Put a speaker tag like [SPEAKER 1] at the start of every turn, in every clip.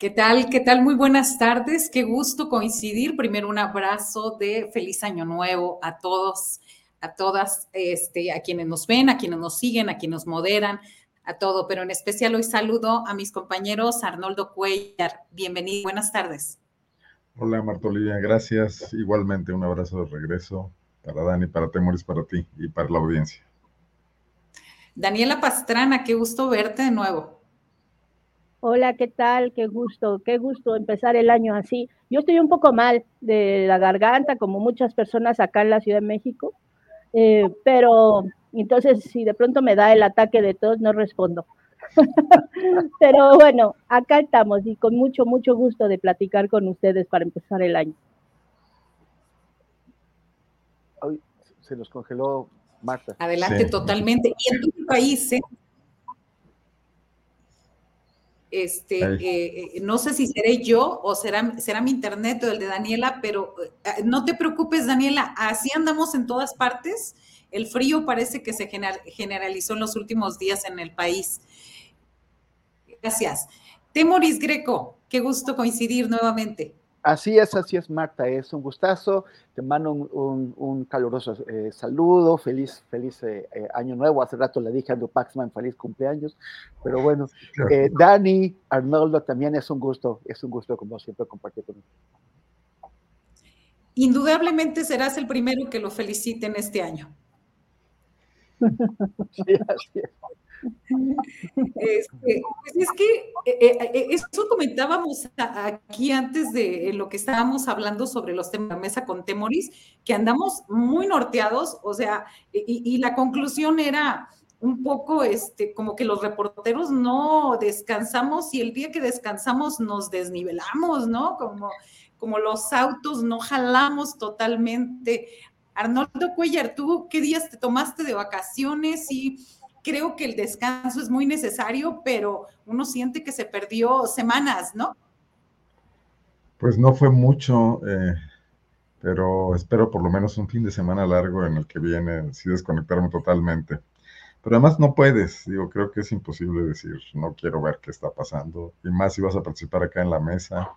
[SPEAKER 1] ¿Qué tal? ¿Qué tal? Muy buenas tardes. Qué gusto coincidir. Primero un abrazo de feliz año nuevo a todos, a todas, este, a quienes nos ven, a quienes nos siguen, a quienes nos moderan, a todo. Pero en especial hoy saludo a mis compañeros Arnoldo Cuellar. Bienvenido. Buenas tardes.
[SPEAKER 2] Hola Marta Olivia, gracias. Igualmente un abrazo de regreso para Dani, para Temoris, para ti y para la audiencia.
[SPEAKER 1] Daniela Pastrana, qué gusto verte de nuevo.
[SPEAKER 3] Hola, ¿qué tal? Qué gusto, qué gusto empezar el año así. Yo estoy un poco mal de la garganta, como muchas personas acá en la Ciudad de México, eh, pero entonces si de pronto me da el ataque de tos, no respondo. pero bueno, acá estamos y con mucho, mucho gusto de platicar con ustedes para empezar el año.
[SPEAKER 4] Hoy se nos congeló Marta.
[SPEAKER 1] Adelante,
[SPEAKER 2] Sí.
[SPEAKER 1] totalmente. Y en tu país, ¿eh? Este, eh, eh, no sé si seré yo o será, será mi internet o el de Daniela, pero eh, no te preocupes, Daniela, así andamos en todas partes. El frío parece que se gener- generalizó en los últimos días en el país. Gracias. Temoris Greco, qué gusto coincidir nuevamente.
[SPEAKER 4] Así es, así es, Marta. Es un gustazo. Te mando un, un- un caluroso eh, saludo. Feliz, feliz eh, eh, año nuevo. Hace rato le dije a Andrew Paxman feliz cumpleaños. Pero bueno, eh, Dani, Arnoldo, también es un gusto. Es un gusto, como siempre, compartir con ustedes.
[SPEAKER 1] Indudablemente serás el primero que lo feliciten este año.
[SPEAKER 4] Sí, así es.
[SPEAKER 1] Este, pues es que eh, eh, eso comentábamos aquí antes de lo que estábamos hablando sobre los temas de mesa con Temoris, que andamos muy norteados, o sea, y, y la conclusión era un poco este, como que los reporteros no descansamos y el día que descansamos nos desnivelamos, ¿no? Como, como los autos no jalamos totalmente. Arnoldo Cuellar, ¿tú qué días te tomaste de vacaciones y creo que el descanso es muy necesario, pero uno siente que se perdió semanas, ¿no?
[SPEAKER 2] Pues no fue mucho, eh, pero espero por lo menos un fin de semana largo en el que viene, sí desconectarme totalmente. Pero además no puedes, digo, creo que es imposible decir, no quiero ver qué está pasando, y más si vas a participar acá en la mesa.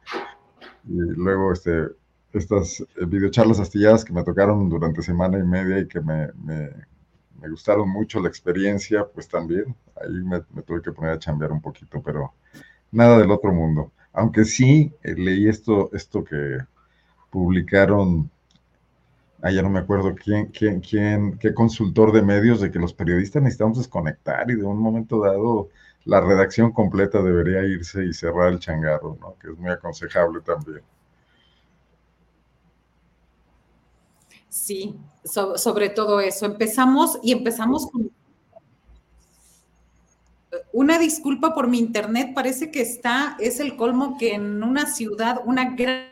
[SPEAKER 2] Y luego este, estas eh, videocharlas astilladas que me tocaron durante semana y media y que me, me, me gustaron mucho la experiencia, pues también, ahí me, tuve que poner a chambear un poquito, pero nada del otro mundo. Aunque sí eh, leí esto, esto que publicaron, ah, ya no me acuerdo quién, quién, quién, qué consultor de medios, de que los periodistas necesitamos desconectar y de un momento dado la redacción completa debería irse y cerrar el changarro, ¿no? Que es muy aconsejable también.
[SPEAKER 1] Sí, so- sobre todo eso. Empezamos y empezamos con una disculpa por mi internet. Parece que está, es el colmo que en una ciudad, una gran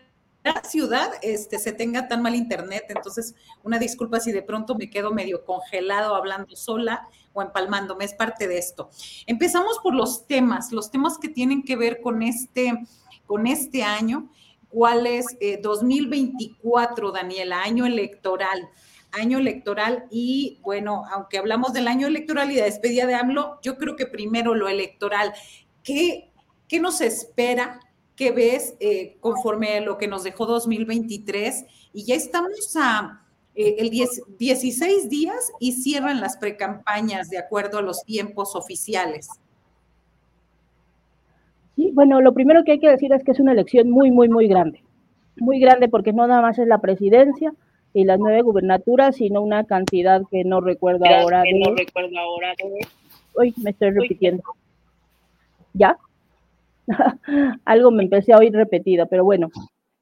[SPEAKER 1] ciudad este, se tenga tan mal internet. Entonces, una disculpa si de pronto me quedo medio congelado hablando sola o empalmándome, es parte de esto. Empezamos por los temas, los temas que tienen que ver con este, con este año. ¿Cuál es 2024, eh, Daniela? Año electoral año electoral y bueno, aunque hablamos del año electoral y de despedida de AMLO, yo creo que primero lo electoral. ¿Qué, qué nos espera ¿Qué ves eh, conforme a lo que nos dejó 2023? Y ya estamos a eh, el 16 días y cierran las precampañas de acuerdo a los tiempos oficiales.
[SPEAKER 3] Sí, bueno, lo primero que hay que decir es que es una elección muy, muy, muy grande. Muy grande porque no nada más es la presidencia y las nueve gubernaturas, sino una cantidad que no recuerdo ahora.
[SPEAKER 5] Que no recuerdo ahora.
[SPEAKER 3] Uy, me estoy repitiendo. ¿Ya? algo me empecé a oír repetido, pero bueno,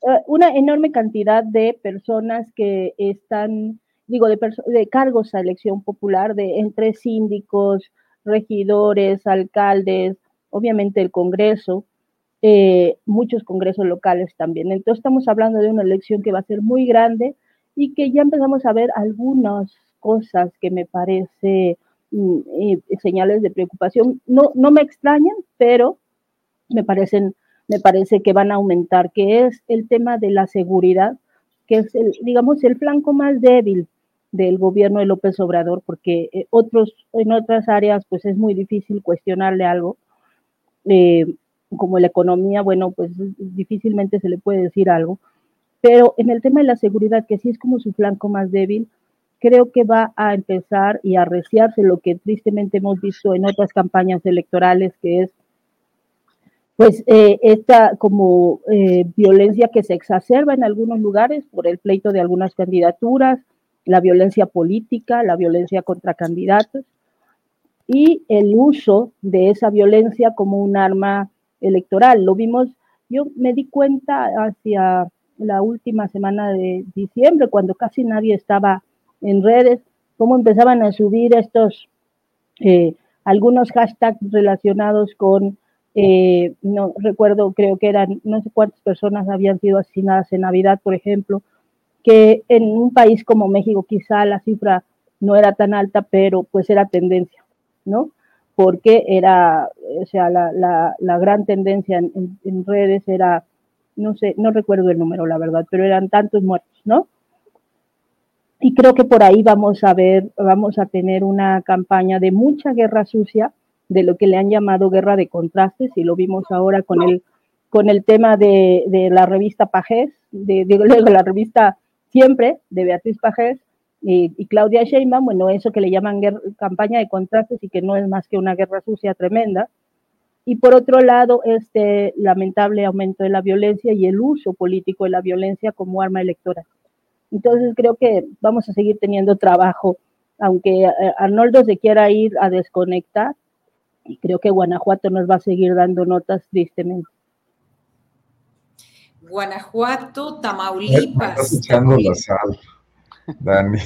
[SPEAKER 3] eh, una enorme cantidad de personas que están, digo, de, de cargos a elección popular, de entre síndicos, regidores, alcaldes, obviamente el Congreso, eh, muchos congresos locales también. Entonces estamos hablando de una elección que va a ser muy grande y que ya empezamos a ver algunas cosas que me parece mm, eh, señales de preocupación. No, no me extrañan, pero me parecen, me parece que van a aumentar, que es el tema de la seguridad, que es el, digamos, el flanco más débil del gobierno de López Obrador, porque eh, otros, en otras áreas, pues es muy difícil cuestionarle algo. Eh, como la economía, bueno, pues difícilmente se le puede decir algo. Pero en el tema de la seguridad, que sí es como su flanco más débil, creo que va a empezar y a arreciarse lo que tristemente hemos visto en otras campañas electorales, que es pues eh, esta como eh, violencia que se exacerba en algunos lugares por el pleito de algunas candidaturas, la violencia política, la violencia contra candidatos y el uso de esa violencia como un arma electoral. Lo vimos, yo me di cuenta hacia la última semana de diciembre, cuando casi nadie estaba en redes, cómo empezaban a subir estos, eh, algunos hashtags relacionados con eh, no recuerdo, creo que eran no sé cuántas personas habían sido asesinadas en Navidad, por ejemplo, que en un país como México quizá la cifra no era tan alta, pero pues era tendencia, ¿no? Porque era, o sea, la, la, gran tendencia en, en, redes era, no sé, no recuerdo el número, la verdad, pero eran tantos muertos, ¿no? Y creo que por ahí vamos a ver, vamos a tener una campaña de mucha guerra sucia, de lo que le han llamado guerra de contrastes, y lo vimos ahora con el, con el tema de, de la revista Pajés, de, de, la revista Siempre, de Beatriz Pajés y, y, Claudia Sheinbaum, bueno, eso que le llaman campaña de contrastes y que no es más que una guerra sucia tremenda. Y por otro lado, este lamentable aumento de la violencia y el uso político de la violencia como arma electoral. Entonces creo que vamos a seguir teniendo trabajo, aunque eh, Arnoldo se quiera ir a desconectar, y creo que Guanajuato nos va a seguir dando notas tristemente.
[SPEAKER 1] Guanajuato, Tamaulipas.
[SPEAKER 2] Dani.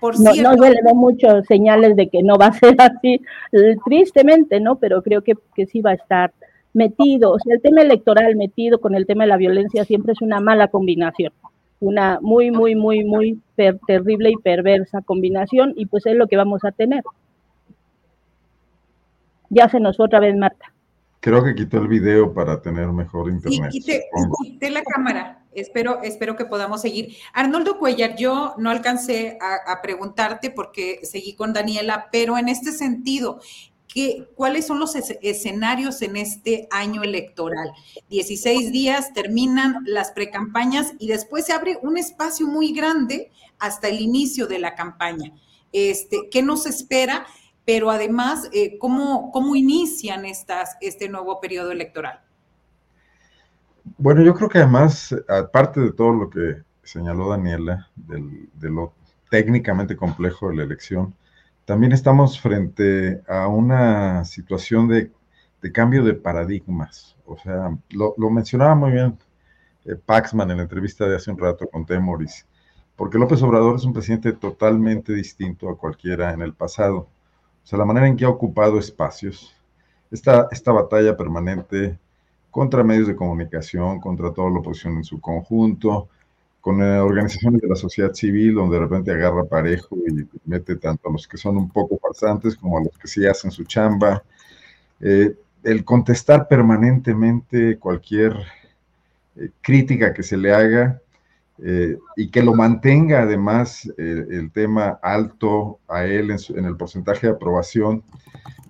[SPEAKER 3] Por no, no, se le ven muchos señales de que no va a ser así, tristemente, ¿no? Pero creo que, que sí va a estar metido. O sea, el tema electoral metido con el tema de la violencia siempre es una mala combinación. Una muy, muy, muy, muy terrible y perversa combinación, y pues es lo que vamos a tener. Ya se nos fue otra vez Marta.
[SPEAKER 2] Creo que quitó el video para tener mejor internet.
[SPEAKER 1] Sí, quité, la cámara. Espero, espero que podamos seguir. Arnoldo Cuellar, yo no alcancé a, preguntarte porque seguí con Daniela, pero en este sentido, ¿qué, ¿cuáles son los escenarios en este año electoral? 16 días, terminan las precampañas y después se abre un espacio muy grande hasta el inicio de la campaña. Este, ¿Qué nos espera? pero además, eh, ¿cómo, ¿cómo, inician estas, este nuevo periodo electoral?
[SPEAKER 2] Bueno, yo creo que además, aparte de todo lo que señaló Daniela, de lo técnicamente complejo de la elección, también estamos frente a una situación de, cambio de paradigmas. O sea, lo, mencionaba muy bien eh, Paxman en la entrevista de hace un rato con Temoris, porque López Obrador es un presidente totalmente distinto a cualquiera en el pasado o sea, la manera en que ha ocupado espacios, esta batalla permanente contra medios de comunicación, contra toda la oposición en su conjunto, con eh, organizaciones de la sociedad civil, donde de repente agarra parejo y mete tanto a los que son un poco farsantes como a los que sí hacen su chamba. Eh, el contestar permanentemente cualquier eh, crítica que se le haga y que lo mantenga además el tema alto a él en, el porcentaje de aprobación,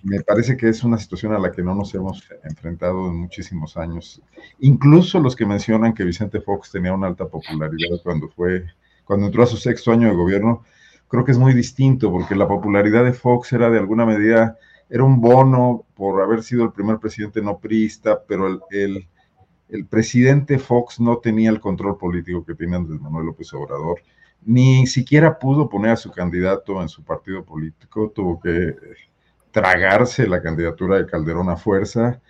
[SPEAKER 2] me parece que es una situación a la que no nos hemos enfrentado en muchísimos años. Incluso los que mencionan que Vicente Fox tenía una alta popularidad cuando fue, cuando entró a su sexto año de gobierno, creo que es muy distinto porque la popularidad de Fox era de alguna medida, era un bono por haber sido el primer presidente no priista, pero el, el el presidente Fox no tenía el control político que tiene Andrés Manuel López Obrador, ni siquiera pudo poner a su candidato en su partido político, tuvo que tragarse la candidatura de Calderón a fuerza.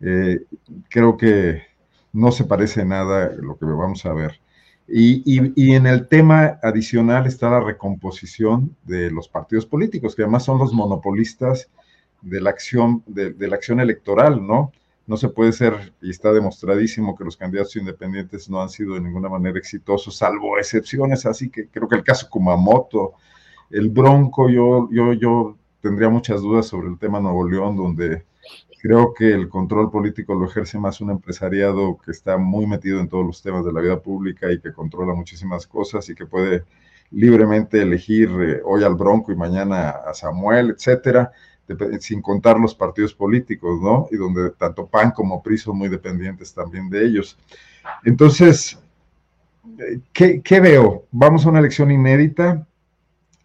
[SPEAKER 2] Eh, creo que no se parece nada lo que vamos a ver. Y, en el tema adicional está la recomposición de los partidos políticos, que además son los monopolistas de la acción, de la acción electoral, ¿no? no se puede ser, y está demostradísimo que los candidatos independientes no han sido de ninguna manera exitosos, salvo excepciones, así que creo que el caso Kumamoto, el Bronco, yo, yo, yo tendría muchas dudas sobre el tema Nuevo León, donde creo que el control político lo ejerce más un empresariado que está muy metido en todos los temas de la vida pública y que controla muchísimas cosas y que puede libremente elegir eh, hoy al Bronco y mañana a Samuel, etcétera sin contar los partidos políticos, ¿no? Y donde tanto PAN como PRI son muy dependientes también de ellos. Entonces, ¿qué, veo? Vamos a una elección inédita,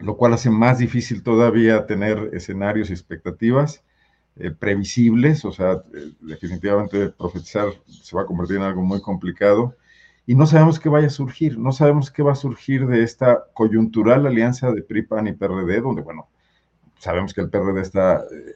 [SPEAKER 2] lo cual hace más difícil todavía tener escenarios y expectativas eh, previsibles, o sea, eh, definitivamente profetizar se va a convertir en algo muy complicado. Y no sabemos qué vaya a surgir, no sabemos qué va a surgir de esta coyuntural alianza de PRI, PAN y PRD, donde, bueno, sabemos que el PRD está eh,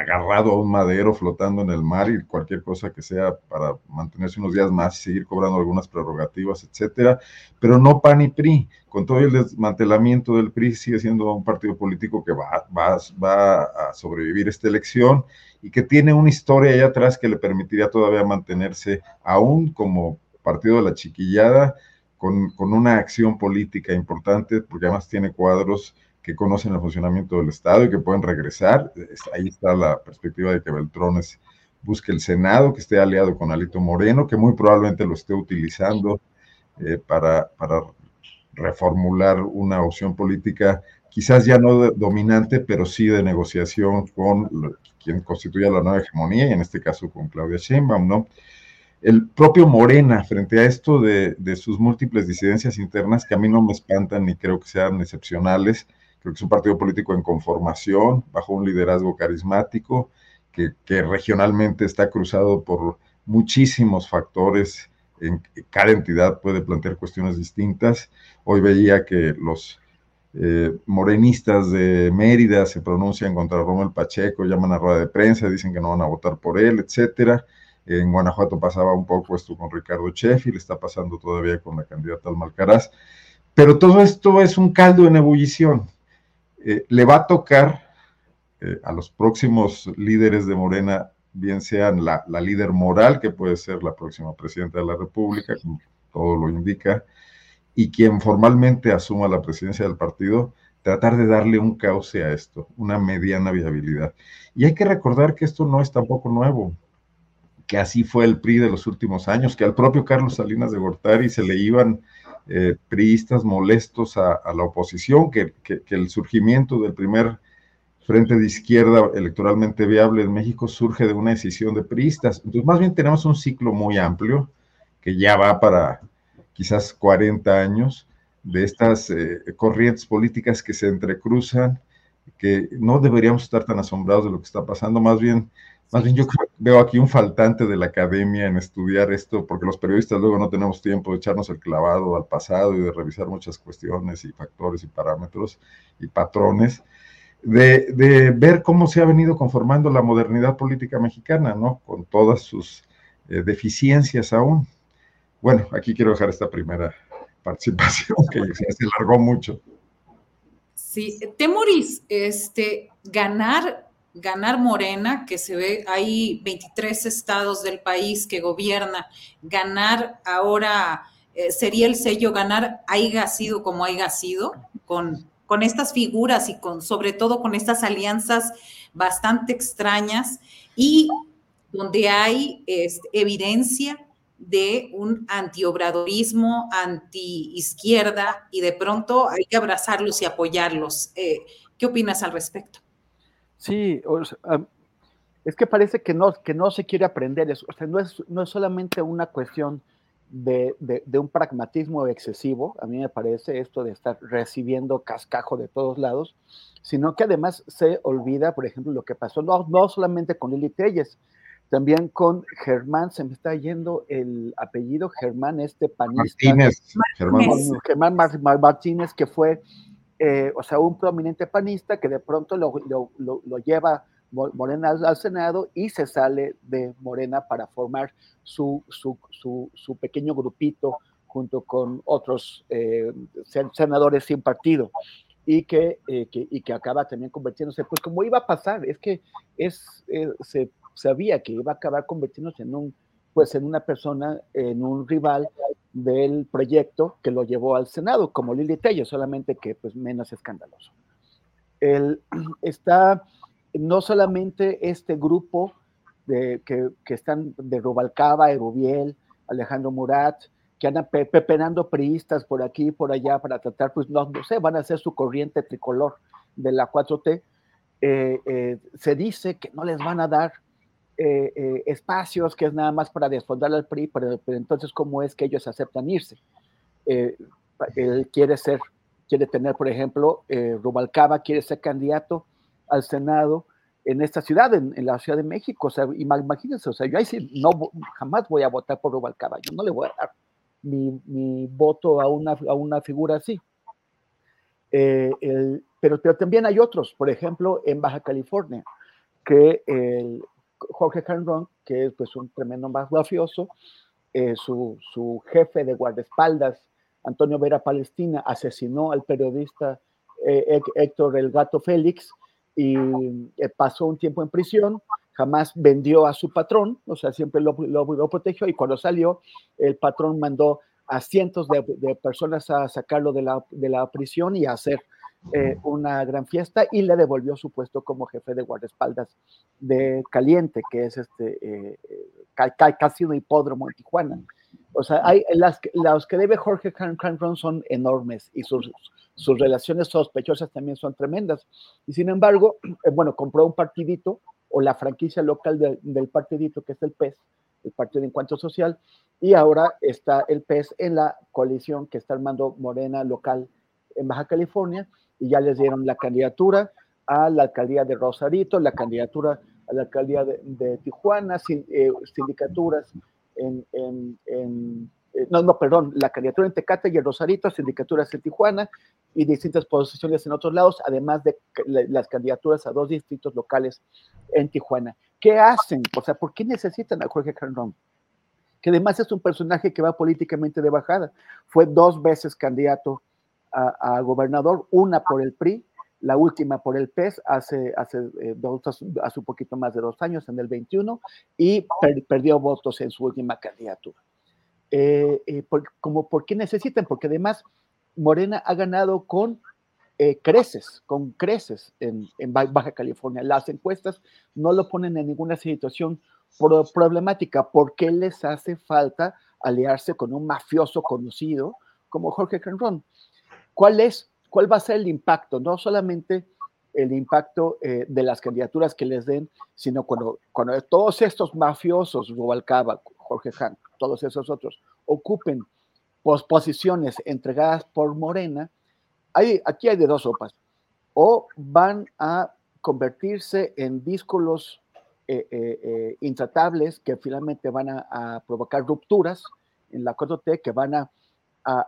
[SPEAKER 2] agarrado a un madero flotando en el mar y cualquier cosa que sea para mantenerse unos días más y seguir cobrando algunas prerrogativas, etcétera, pero no PAN y PRI. Con todo el desmantelamiento del PRI sigue siendo un partido político que va, va, va a sobrevivir esta elección y que tiene una historia ahí atrás que le permitiría todavía mantenerse aún como partido de la chiquillada, con, con una acción política importante, porque además tiene cuadros que conocen el funcionamiento del Estado y que pueden regresar. Ahí está la perspectiva de que Beltrones busque el Senado, que esté aliado con Alito Moreno, que muy probablemente lo esté utilizando eh, para, reformular una opción política, quizás ya no dominante, pero sí de negociación con quien constituya la nueva hegemonía, y en este caso con Claudia Sheinbaum, ¿no? El propio Morena, frente a esto de sus múltiples disidencias internas, que a mí no me espantan ni creo que sean excepcionales, Creo que es un partido político en conformación, bajo un liderazgo carismático, que, regionalmente está cruzado por muchísimos factores. En, cada entidad puede plantear cuestiones distintas. Hoy veía que los eh, morenistas de Mérida se pronuncian contra Rommel Pacheco, llaman a rueda de prensa, dicen que no van a votar por él, etcétera. En Guanajuato pasaba un poco esto con Ricardo le está pasando todavía con la candidata al Malcaraz. Pero todo esto es un caldo en ebullición. Eh, le va a tocar eh, a los próximos líderes de Morena, bien sean la, líder moral, que puede ser la próxima presidenta de la República, como todo lo indica, y quien formalmente asuma la presidencia del partido, tratar de darle un cauce a esto, una mediana viabilidad. Y hay que recordar que esto no es tampoco nuevo, que así fue el PRI de los últimos años, que al propio Carlos Salinas de Gortari se le iban eh, priistas molestos a, la oposición, que, el surgimiento del primer frente de izquierda electoralmente viable en México surge de una decisión de priistas. Entonces, más bien tenemos un ciclo muy amplio que ya va para quizás 40 años de estas eh, corrientes políticas que se entrecruzan, que no deberíamos estar tan asombrados de lo que está pasando, más bien más bien yo veo aquí un faltante de la academia en estudiar esto, porque los periodistas luego no tenemos tiempo de echarnos el clavado al pasado y de revisar muchas cuestiones y factores y parámetros y patrones, de, ver cómo se ha venido conformando la modernidad política mexicana, ¿no? Con todas sus eh, deficiencias aún. Bueno, aquí quiero dejar esta primera participación que se largó mucho.
[SPEAKER 1] Sí, Temoris, este, ganar ganar Morena, que se ve, hay 23 estados del país que gobierna, ganar ahora eh, sería el sello, ganar haya sido como haya sido, con, con estas figuras y con, sobre todo con estas alianzas bastante extrañas y donde hay este, evidencia de un antiobradorismo, anti-izquierda, y de pronto hay que abrazarlos y apoyarlos. Eh, ¿Qué opinas al respecto?
[SPEAKER 4] Sí, es que parece que no, que no se quiere aprender eso. O sea, no es, no es solamente una cuestión de, de, un pragmatismo excesivo, a mí me parece esto de estar recibiendo cascajo de todos lados, sino que además se olvida, por ejemplo, lo que pasó no, no solamente con Lili Telles, también con Germán, se me está yendo el apellido, Germán, este panista. Martínez. Germán, Martínez, que fue, eh, o sea, un prominente panista que de pronto lo, lo, lleva Morena al, Senado y se sale de Morena para formar su, su, su, pequeño grupito junto con otros eh, senadores sin partido. Y que, eh, que, y que acaba también convirtiéndose, pues como iba a pasar, es que es, se sabía que iba a acabar convirtiéndose en un, pues en una persona, en un rival del proyecto que lo llevó al Senado, como Lili Tello, solamente que pues menos escandaloso. Está no solamente este grupo de, que, que, están de Rubalcaba, Erubiel, Alejandro Murat, que andan pepenando priistas por aquí y por allá para tratar, pues no, no sé, van a ser su corriente tricolor de la 4T. Eh, eh, se dice que no les van a dar eh, eh, espacios que es nada más para desfondar al PRI, pero, entonces, ¿cómo es que ellos aceptan irse? Eh, él quiere ser, quiere tener, por ejemplo, Rubalcaba quiere ser candidato al Senado en esta ciudad, en, la Ciudad de México. O sea, imagínense, o sea, yo ahí sí no, jamás voy a votar por Rubalcaba, yo no le voy a dar mi, mi voto a una, a una figura así. El, pero, pero también hay otros, por ejemplo, en Baja California, que el, Jorge Canron, que es pues un tremendo mafioso, eh, su, jefe de guardaespaldas, Antonio Vera Palestina, asesinó al periodista eh, Héctor El Gato Félix y eh, pasó un tiempo en prisión, jamás vendió a su patrón, o sea, siempre lo, protegió y cuando salió, el patrón mandó a cientos de, personas a sacarlo de la prisión y a hacer eh, una gran fiesta y le devolvió su puesto como jefe de guardaespaldas de Caliente, que es este, eh, casi un hipódromo en Tijuana. O sea, hay, las, los que debe Jorge Canron son enormes y sus, sus relaciones sospechosas también son tremendas. Y sin embargo, eh, bueno, compró un partidito o la franquicia local del partidito, que es el PES, el Partido de Encuentro Social, y ahora está el PES en la coalición que está armando Morena local en Baja California, y ya les dieron la candidatura a la alcaldía de Rosarito, la candidatura a la alcaldía de, Tijuana, eh, sindicaturas en, en, eh, no, no, perdón, la candidatura en Tecate y en Rosarito, sindicaturas en Tijuana y distintas posiciones en otros lados, además de las candidaturas a dos distritos locales en Tijuana. ¿Qué hacen? O sea, ¿por qué necesitan a Jorge Carrón? Que además es un personaje que va políticamente de bajada. Fue dos veces candidato a, gobernador, una por el PRI, la última por el PES hace, hace, eh, dos, hace un poquito más de dos años, en el 21, y perdió votos en su última candidatura. Eh, eh, por, como, ¿Por qué necesitan? Porque además Morena ha ganado con creces, con creces en, en, Baja California. Las encuestas no lo ponen en ninguna situación problemática. ¿Por qué les hace falta aliarse con un mafioso conocido como Jorge Canrón? ¿Cuál es, cuál va a ser el impacto? No solamente el impacto eh, de las candidaturas que les den, sino cuando, cuando todos estos mafiosos, Rubalcaba, Jorge Han, todos esos otros, ocupen posiciones entregadas por Morena, hay, aquí hay de dos sopas. O van a convertirse en díscolos eh, eh, intratables que finalmente van a, a, provocar rupturas en la 4T, que van a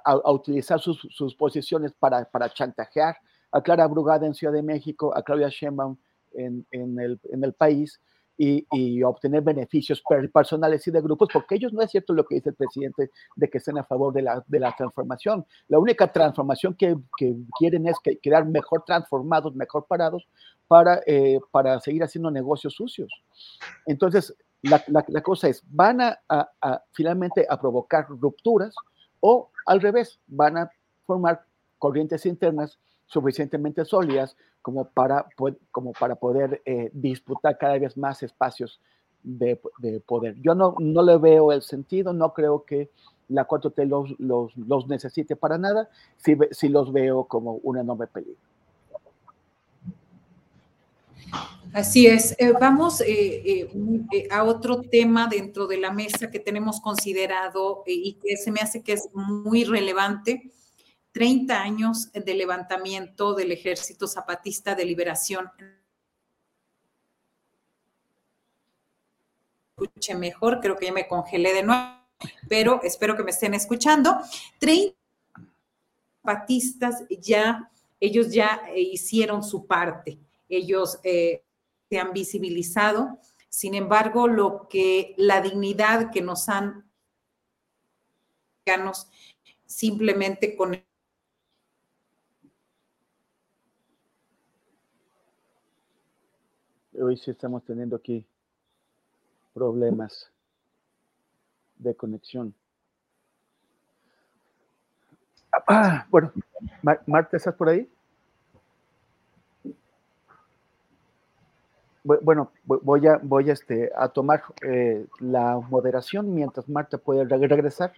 [SPEAKER 4] a, utilizar sus, posiciones para, para, chantajear a Clara Brugada en Ciudad de México, a Claudia Sheinbaum en, en, el, en el país, y, obtener beneficios personales y de grupos, porque ellos no es cierto lo que dice el presidente de que estén a favor de la, de la transformación. La única transformación que, que quieren es que, quedar mejor transformados, mejor parados para, eh, para seguir haciendo negocios sucios. Entonces, la, la, cosa es, ¿van a, a, finalmente a provocar rupturas o al revés, van a formar corrientes internas suficientemente sólidas como para, como para poder eh, disputar cada vez más espacios de, poder. Yo no, no le veo el sentido, no creo que la 4T los, los, los necesite para nada, si sí los veo como un enorme peligro.
[SPEAKER 1] Así es. Eh, vamos eh, a otro tema dentro de la mesa que tenemos considerado y que se me hace que es muy relevante 30 años de levantamiento del Ejército Zapatista de Liberación. Escuche mejor, creo que ya me congelé de nuevo, pero espero que me estén escuchando. 30 zapatistas ya, ellos ya hicieron su parte, ellos eh, se han visibilizado. Sin embargo, lo que la dignidad que nos han simplemente con
[SPEAKER 4] hoy sí estamos teniendo aquí problemas de conexión. Ah, bueno, Marta, ¿estás por ahí? Bueno, voy a, voy a, este, a tomar eh, la moderación mientras Marta puede regresar.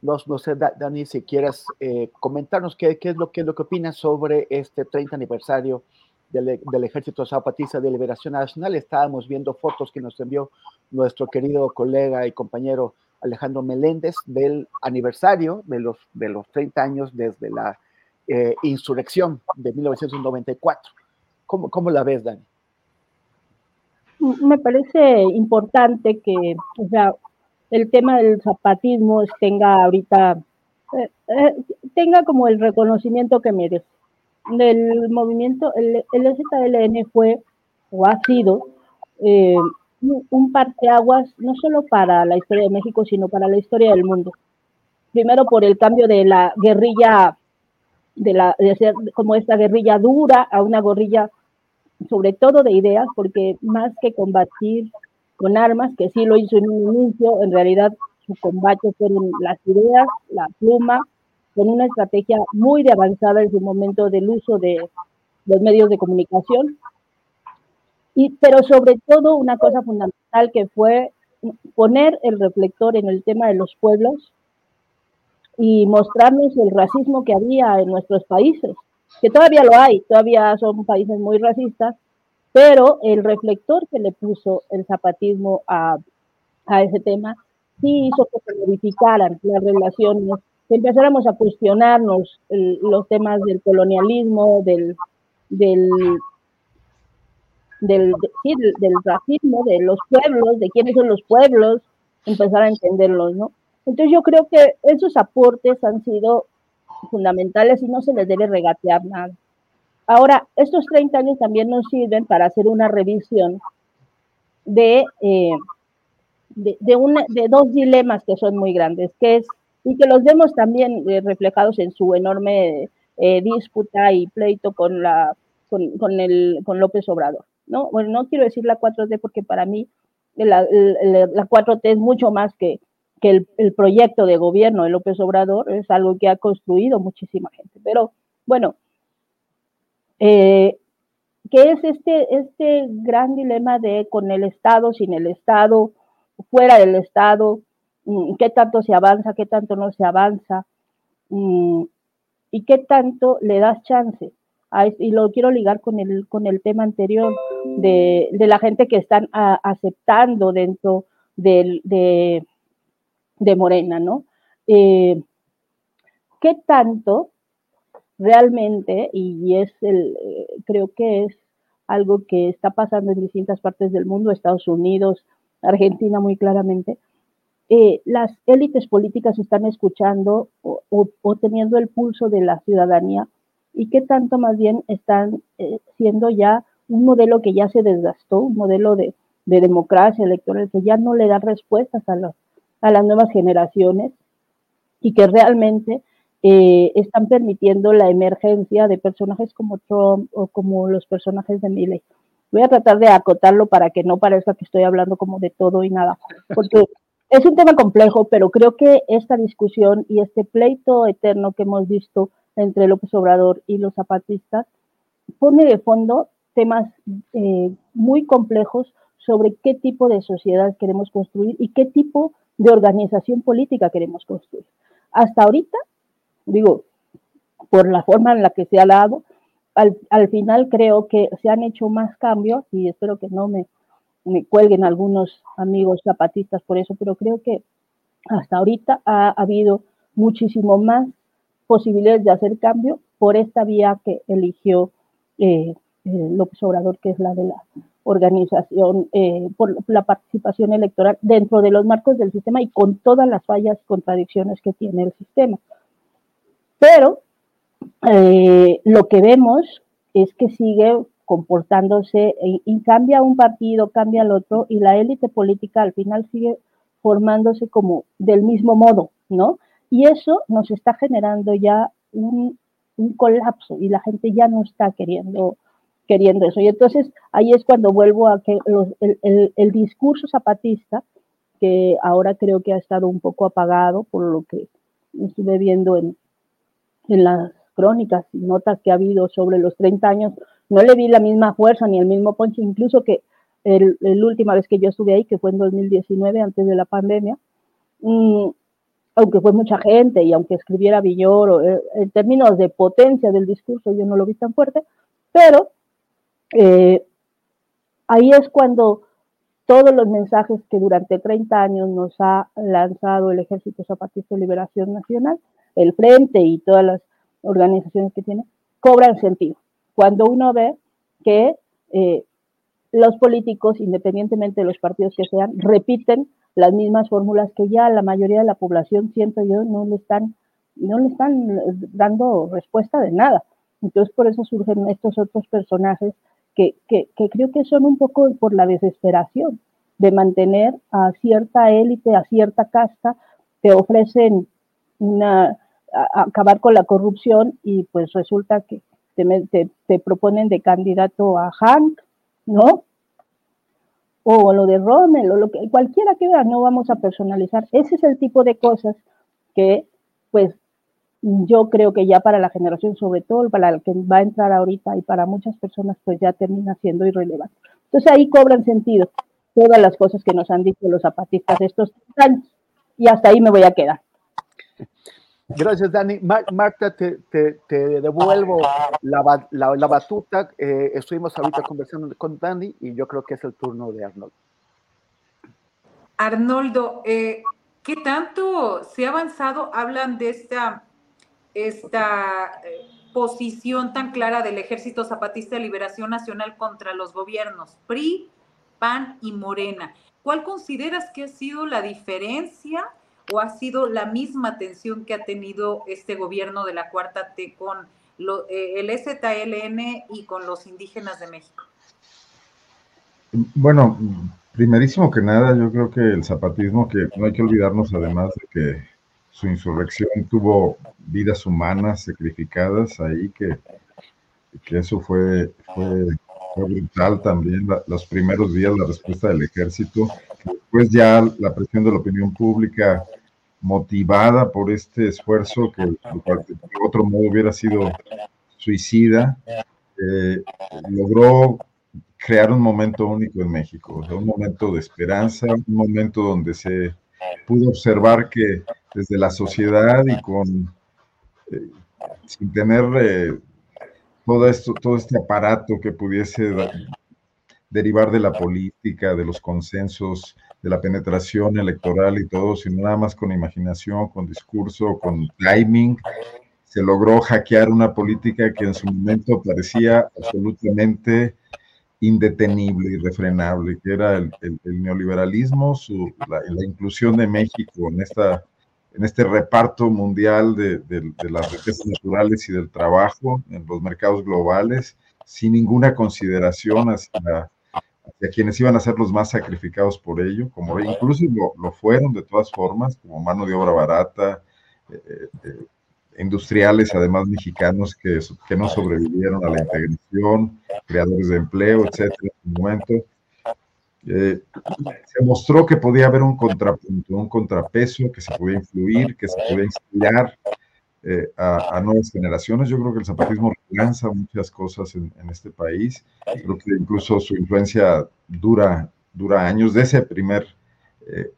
[SPEAKER 4] No, no sé, Dani, si quieras eh, comentarnos qué, es lo, qué es lo que opinas sobre este 30 aniversario del, Ejército Zapatista de Liberación Nacional. Estábamos viendo fotos que nos envió nuestro querido colega y compañero Alejandro Meléndez del aniversario de los, de los 30 años desde la eh, insurrección de 1994. ¿Cómo, ¿Cómo la ves, Dani?
[SPEAKER 3] Me parece importante que o sea, el tema del zapatismo tenga ahorita, eh, eh, tenga como el reconocimiento que merece del movimiento, el, el ZLN fue o ha sido eh, un parteaguas no solo para la historia de México, sino para la historia del mundo. Primero por el cambio de la guerrilla, de, la, de ser como esta guerrilla dura a una guerrilla sobre todo de ideas, porque más que combatir con armas, que sí lo hizo en un inicio, en realidad su combate fueron las ideas, la pluma, con una estrategia muy de avanzada en su momento del uso de los medios de comunicación. Y, pero sobre todo una cosa fundamental que fue poner el reflector en el tema de los pueblos y mostrarnos el racismo que había en nuestros países, que todavía lo hay, todavía son países muy racistas, pero el reflector que le puso el zapatismo a, a ese tema sí hizo que se modificaran las relaciones empezáramos a cuestionarnos los temas del colonialismo, del, del, del, del, racismo, de los pueblos, de quiénes son los pueblos, empezar a entenderlos, ¿no? Entonces yo creo que esos aportes han sido fundamentales y no se les debe regatear nada. Ahora, estos 30 años también nos sirven para hacer una revisión de, eh, de, de, de dos dilemas que son muy grandes, que es y que los vemos también eh, reflejados en su enorme eh, disputa y pleito con, la, con, el, con López Obrador. ¿no? Bueno, no quiero decir la 4T porque para mí la, la, 4T es mucho más que, que el, proyecto de gobierno de López Obrador, es algo que ha construido muchísima gente. Pero bueno, eh, ¿qué es este, este gran dilema de con el Estado, sin el Estado, fuera del Estado? Mm, qué tanto se avanza, qué tanto no se avanza mm, y qué tanto le das chance. y lo quiero ligar con el, con el tema anterior de, la gente que están aceptando dentro de, de, Morena, ¿no? Eh, ¿Qué tanto realmente, y es el, eh, creo que es algo que está pasando en distintas partes del mundo, Estados Unidos, Argentina muy claramente, eh, las élites políticas están escuchando o, teniendo el pulso de la ciudadanía y qué tanto más bien están eh, siendo ya un modelo que ya se desgastó, un modelo de, de democracia electoral que ya no le da respuestas a, a las nuevas generaciones y que realmente eh, están permitiendo la emergencia de personajes como Trump o como los personajes de Milley. Voy a tratar de acotarlo para que no parezca que estoy hablando como de todo y nada, porque es un tema complejo, pero creo que esta discusión y este pleito eterno que hemos visto entre López Obrador y los zapatistas pone de fondo temas eh, muy complejos sobre qué tipo de sociedad queremos construir y qué tipo de organización política queremos construir. Hasta ahorita, digo, por la forma en la que se ha dado, al, al final creo que se han hecho más cambios y espero que no me me cuelguen algunos amigos zapatistas por eso, pero creo que hasta ahorita ha, habido muchísimo más posibilidades de hacer cambio por esta vía que eligió eh, eh, López Obrador, que es la de la organización, eh, por la participación electoral dentro de los marcos del sistema y con todas las fallas y contradicciones que tiene el sistema. Pero lo que vemos es que sigue comportándose y, cambia un partido, cambia el otro y la élite política al final sigue formándose como del mismo modo, ¿no? Y eso nos está generando ya un, colapso y la gente ya no está queriendo, queriendo eso. Y entonces ahí es cuando vuelvo a que el, discurso zapatista, que ahora creo que ha estado un poco apagado por lo que estuve viendo en, en las crónicas y notas que ha habido sobre los 30 años, no le vi la misma fuerza ni el mismo ponche, incluso que la última vez que yo estuve ahí, que fue en 2019, antes de la pandemia, mm, aunque fue mucha gente y aunque escribiera Villoro, eh, en términos de potencia del discurso yo no lo vi tan fuerte, pero eh, ahí es cuando todos los mensajes que durante 30 años nos ha lanzado el Ejército Zapatista de Liberación Nacional, el Frente y todas las organizaciones que tiene, cobran sentido cuando uno ve que eh, los políticos, independientemente de los partidos que sean, repiten las mismas fórmulas que ya la mayoría de la población, siento yo, no le están, no le están dando respuesta de nada. Entonces, por eso surgen estos otros personajes que, creo que son un poco por la desesperación de mantener a cierta élite, a cierta casta, que ofrecen una, acabar con la corrupción y pues resulta que te, proponen de candidato a Hank, ¿no? O lo de Rommel, o lo que cualquiera que vea, no vamos a personalizar. Ese es el tipo de cosas que, pues, yo creo que ya para la generación, sobre todo para el que va a entrar ahorita y para muchas personas, pues ya termina siendo irrelevante. Entonces ahí cobran sentido todas las cosas que nos han dicho los zapatistas estos años. Y hasta ahí me voy a quedar.
[SPEAKER 4] Gracias, Dani. Marta, te, devuelvo la, la, batuta. Eh, estuvimos ahorita conversando con Dani y yo creo que es el turno de Arnoldo.
[SPEAKER 1] Arnoldo, eh, ¿qué tanto se ha avanzado? Hablan de esta, esta eh, posición tan clara del Ejército Zapatista de Liberación Nacional contra los gobiernos PRI, PAN y Morena. ¿Cuál consideras que ha sido la diferencia? o ha sido la misma tensión que ha tenido este gobierno de la Cuarta T con eh, el STLN y con los indígenas de México?
[SPEAKER 2] Bueno, primerísimo que nada, yo creo que el zapatismo, que no hay que olvidarnos además de que su insurrección tuvo vidas humanas sacrificadas ahí, que, que eso fue, fue, brutal también, los primeros días, la respuesta del ejército, después ya la presión de la opinión pública motivada por este esfuerzo que de otro modo hubiera sido suicida, eh, logró crear un momento único en México, un momento de esperanza, un momento donde se pudo observar que desde la sociedad y con, eh, sin tener eh, todo, esto, todo este aparato que pudiese derivar de la política, de los consensos, de la penetración electoral y todo, sino nada más con imaginación, con discurso, con timing, se logró hackear una política que en su momento parecía absolutamente indetenible, irrefrenable, que era el, neoliberalismo, su, la, inclusión de México en, esta, en este reparto mundial de, de, las riquezas naturales y del trabajo en los mercados globales, sin ninguna consideración hacia hacia quienes iban a ser los más sacrificados por ello, como incluso lo, fueron de todas formas, como mano de obra barata, eh, eh, industriales, además mexicanos que, que no sobrevivieron a la integración, creadores de empleo, etcétera, en su. Eh, se mostró que podía haber un contrapunto, un contrapeso, que se podía influir, que se podía inspirar eh, a, nuevas generaciones. Yo creo que el zapatismo lanza muchas cosas en, este país. Creo que incluso su influencia dura, dura años. De ese primer, eh,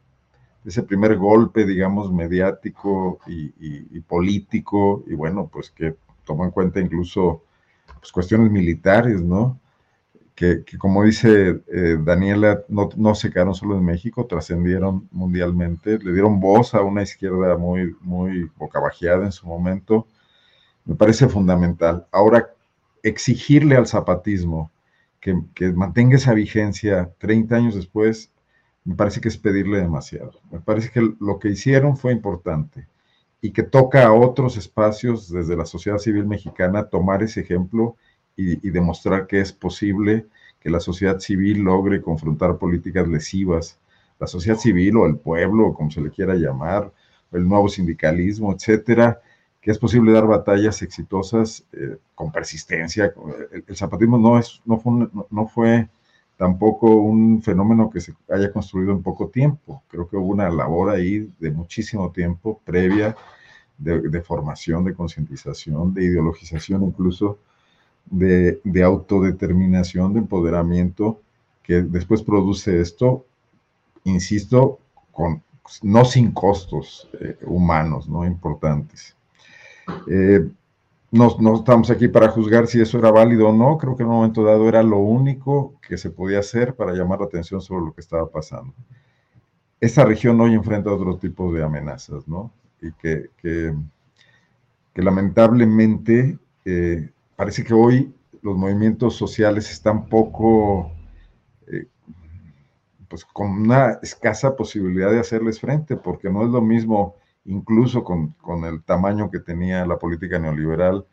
[SPEAKER 2] ese primer golpe, digamos, mediático y, político, y bueno, pues que tomó en cuenta incluso pues, cuestiones militares, ¿no? Que, como dice eh, Daniela, no, se quedaron solo en México, trascendieron mundialmente, le dieron voz a una izquierda muy, muy bocabajeada en su momento. Me parece fundamental. Ahora, exigirle al zapatismo que, que mantenga esa vigencia 30 años después, me parece que es pedirle demasiado. Me parece que lo que hicieron fue importante y que toca a otros espacios desde la sociedad civil mexicana tomar ese ejemplo y, demostrar que es posible que la sociedad civil logre confrontar políticas lesivas. La sociedad civil o el pueblo, como se le quiera llamar, el nuevo sindicalismo, etcétera, que es posible dar batallas exitosas eh, con persistencia. El, zapatismo no, es, no, fue no fue tampoco un fenómeno que se haya construido en poco tiempo. Creo que hubo una labor ahí de muchísimo tiempo previa de, de formación, de concientización, de ideologización incluso, de, autodeterminación, de empoderamiento, que después produce esto, insisto, con, no sin costos eh, humanos, ¿no? Importantes. Eh, no, no, estamos aquí para juzgar si eso era válido o no, creo que en un momento dado era lo único que se podía hacer para llamar la atención sobre lo que estaba pasando. Esta región hoy enfrenta otro tipo de amenazas, ¿no? Y que, que, lamentablemente eh, parece que hoy los movimientos sociales están poco, eh, pues con una escasa posibilidad de hacerles frente, porque no es lo mismo, incluso con, el tamaño que tenía la política neoliberal,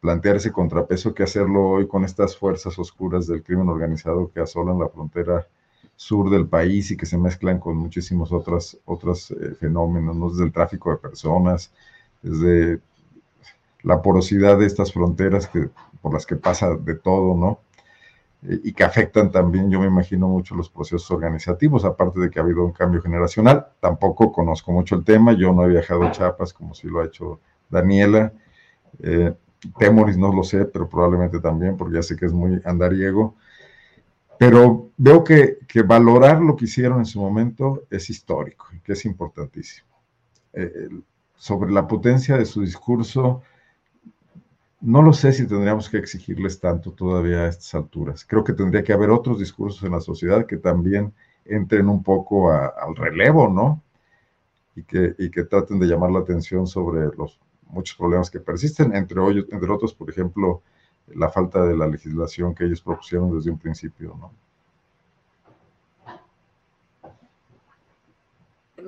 [SPEAKER 2] plantear ese contrapeso que hacerlo hoy con estas fuerzas oscuras del crimen organizado que asolan la frontera sur del país y que se mezclan con muchísimos otros, otros eh, fenómenos, ¿no? desde el tráfico de personas, desde la porosidad de estas fronteras que, por las que pasa de todo, ¿no? Eh, y que afectan también, yo me imagino, mucho los procesos organizativos, aparte de que ha habido un cambio generacional. Tampoco conozco mucho el tema, yo no he viajado a Chiapas como sí lo ha hecho Daniela. Eh, Temoris no lo sé, pero probablemente también, porque ya sé que es muy andariego. Pero veo que, valorar lo que hicieron en su momento es histórico, que es importantísimo. Eh, sobre la potencia de su discurso, no lo sé si tendríamos que exigirles tanto todavía a estas alturas. Creo que tendría que haber otros discursos en la sociedad que también entren un poco al relevo, ¿no? Y que, que traten de llamar la atención sobre los muchos problemas que persisten, entre, entre otros, por ejemplo, la falta de la legislación que ellos propusieron desde un principio, ¿no?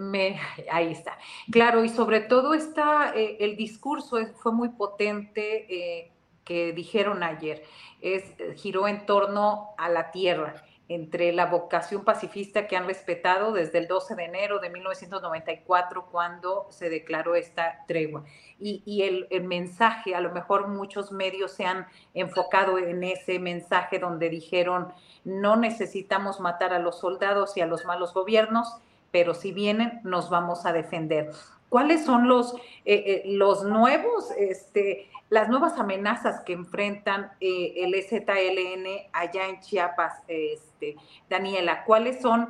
[SPEAKER 1] ahí está. Claro, y sobre todo está, eh, el discurso fue muy potente eh, que dijeron ayer, es, giró en torno a la tierra, entre la vocación pacifista que han respetado desde el 12 de enero de 1994, cuando se declaró esta tregua. Y, el, mensaje, a lo mejor muchos medios se han enfocado en ese mensaje donde dijeron, no necesitamos matar a los soldados y a los malos gobiernos, pero si vienen, nos vamos a defender. ¿Cuáles son los, eh, eh, los nuevos, este, las nuevas amenazas que enfrentan eh, el EZLN allá en Chiapas, este, Daniela? ¿Cuáles son?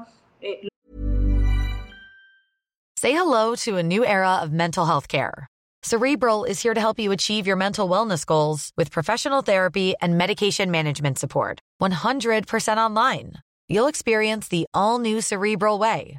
[SPEAKER 6] Say hello to a new era of mental health care. Cerebral is here to help you achieve your mental wellness goals with professional therapy and medication management support. 100% online. You'll experience the all new Cerebral Way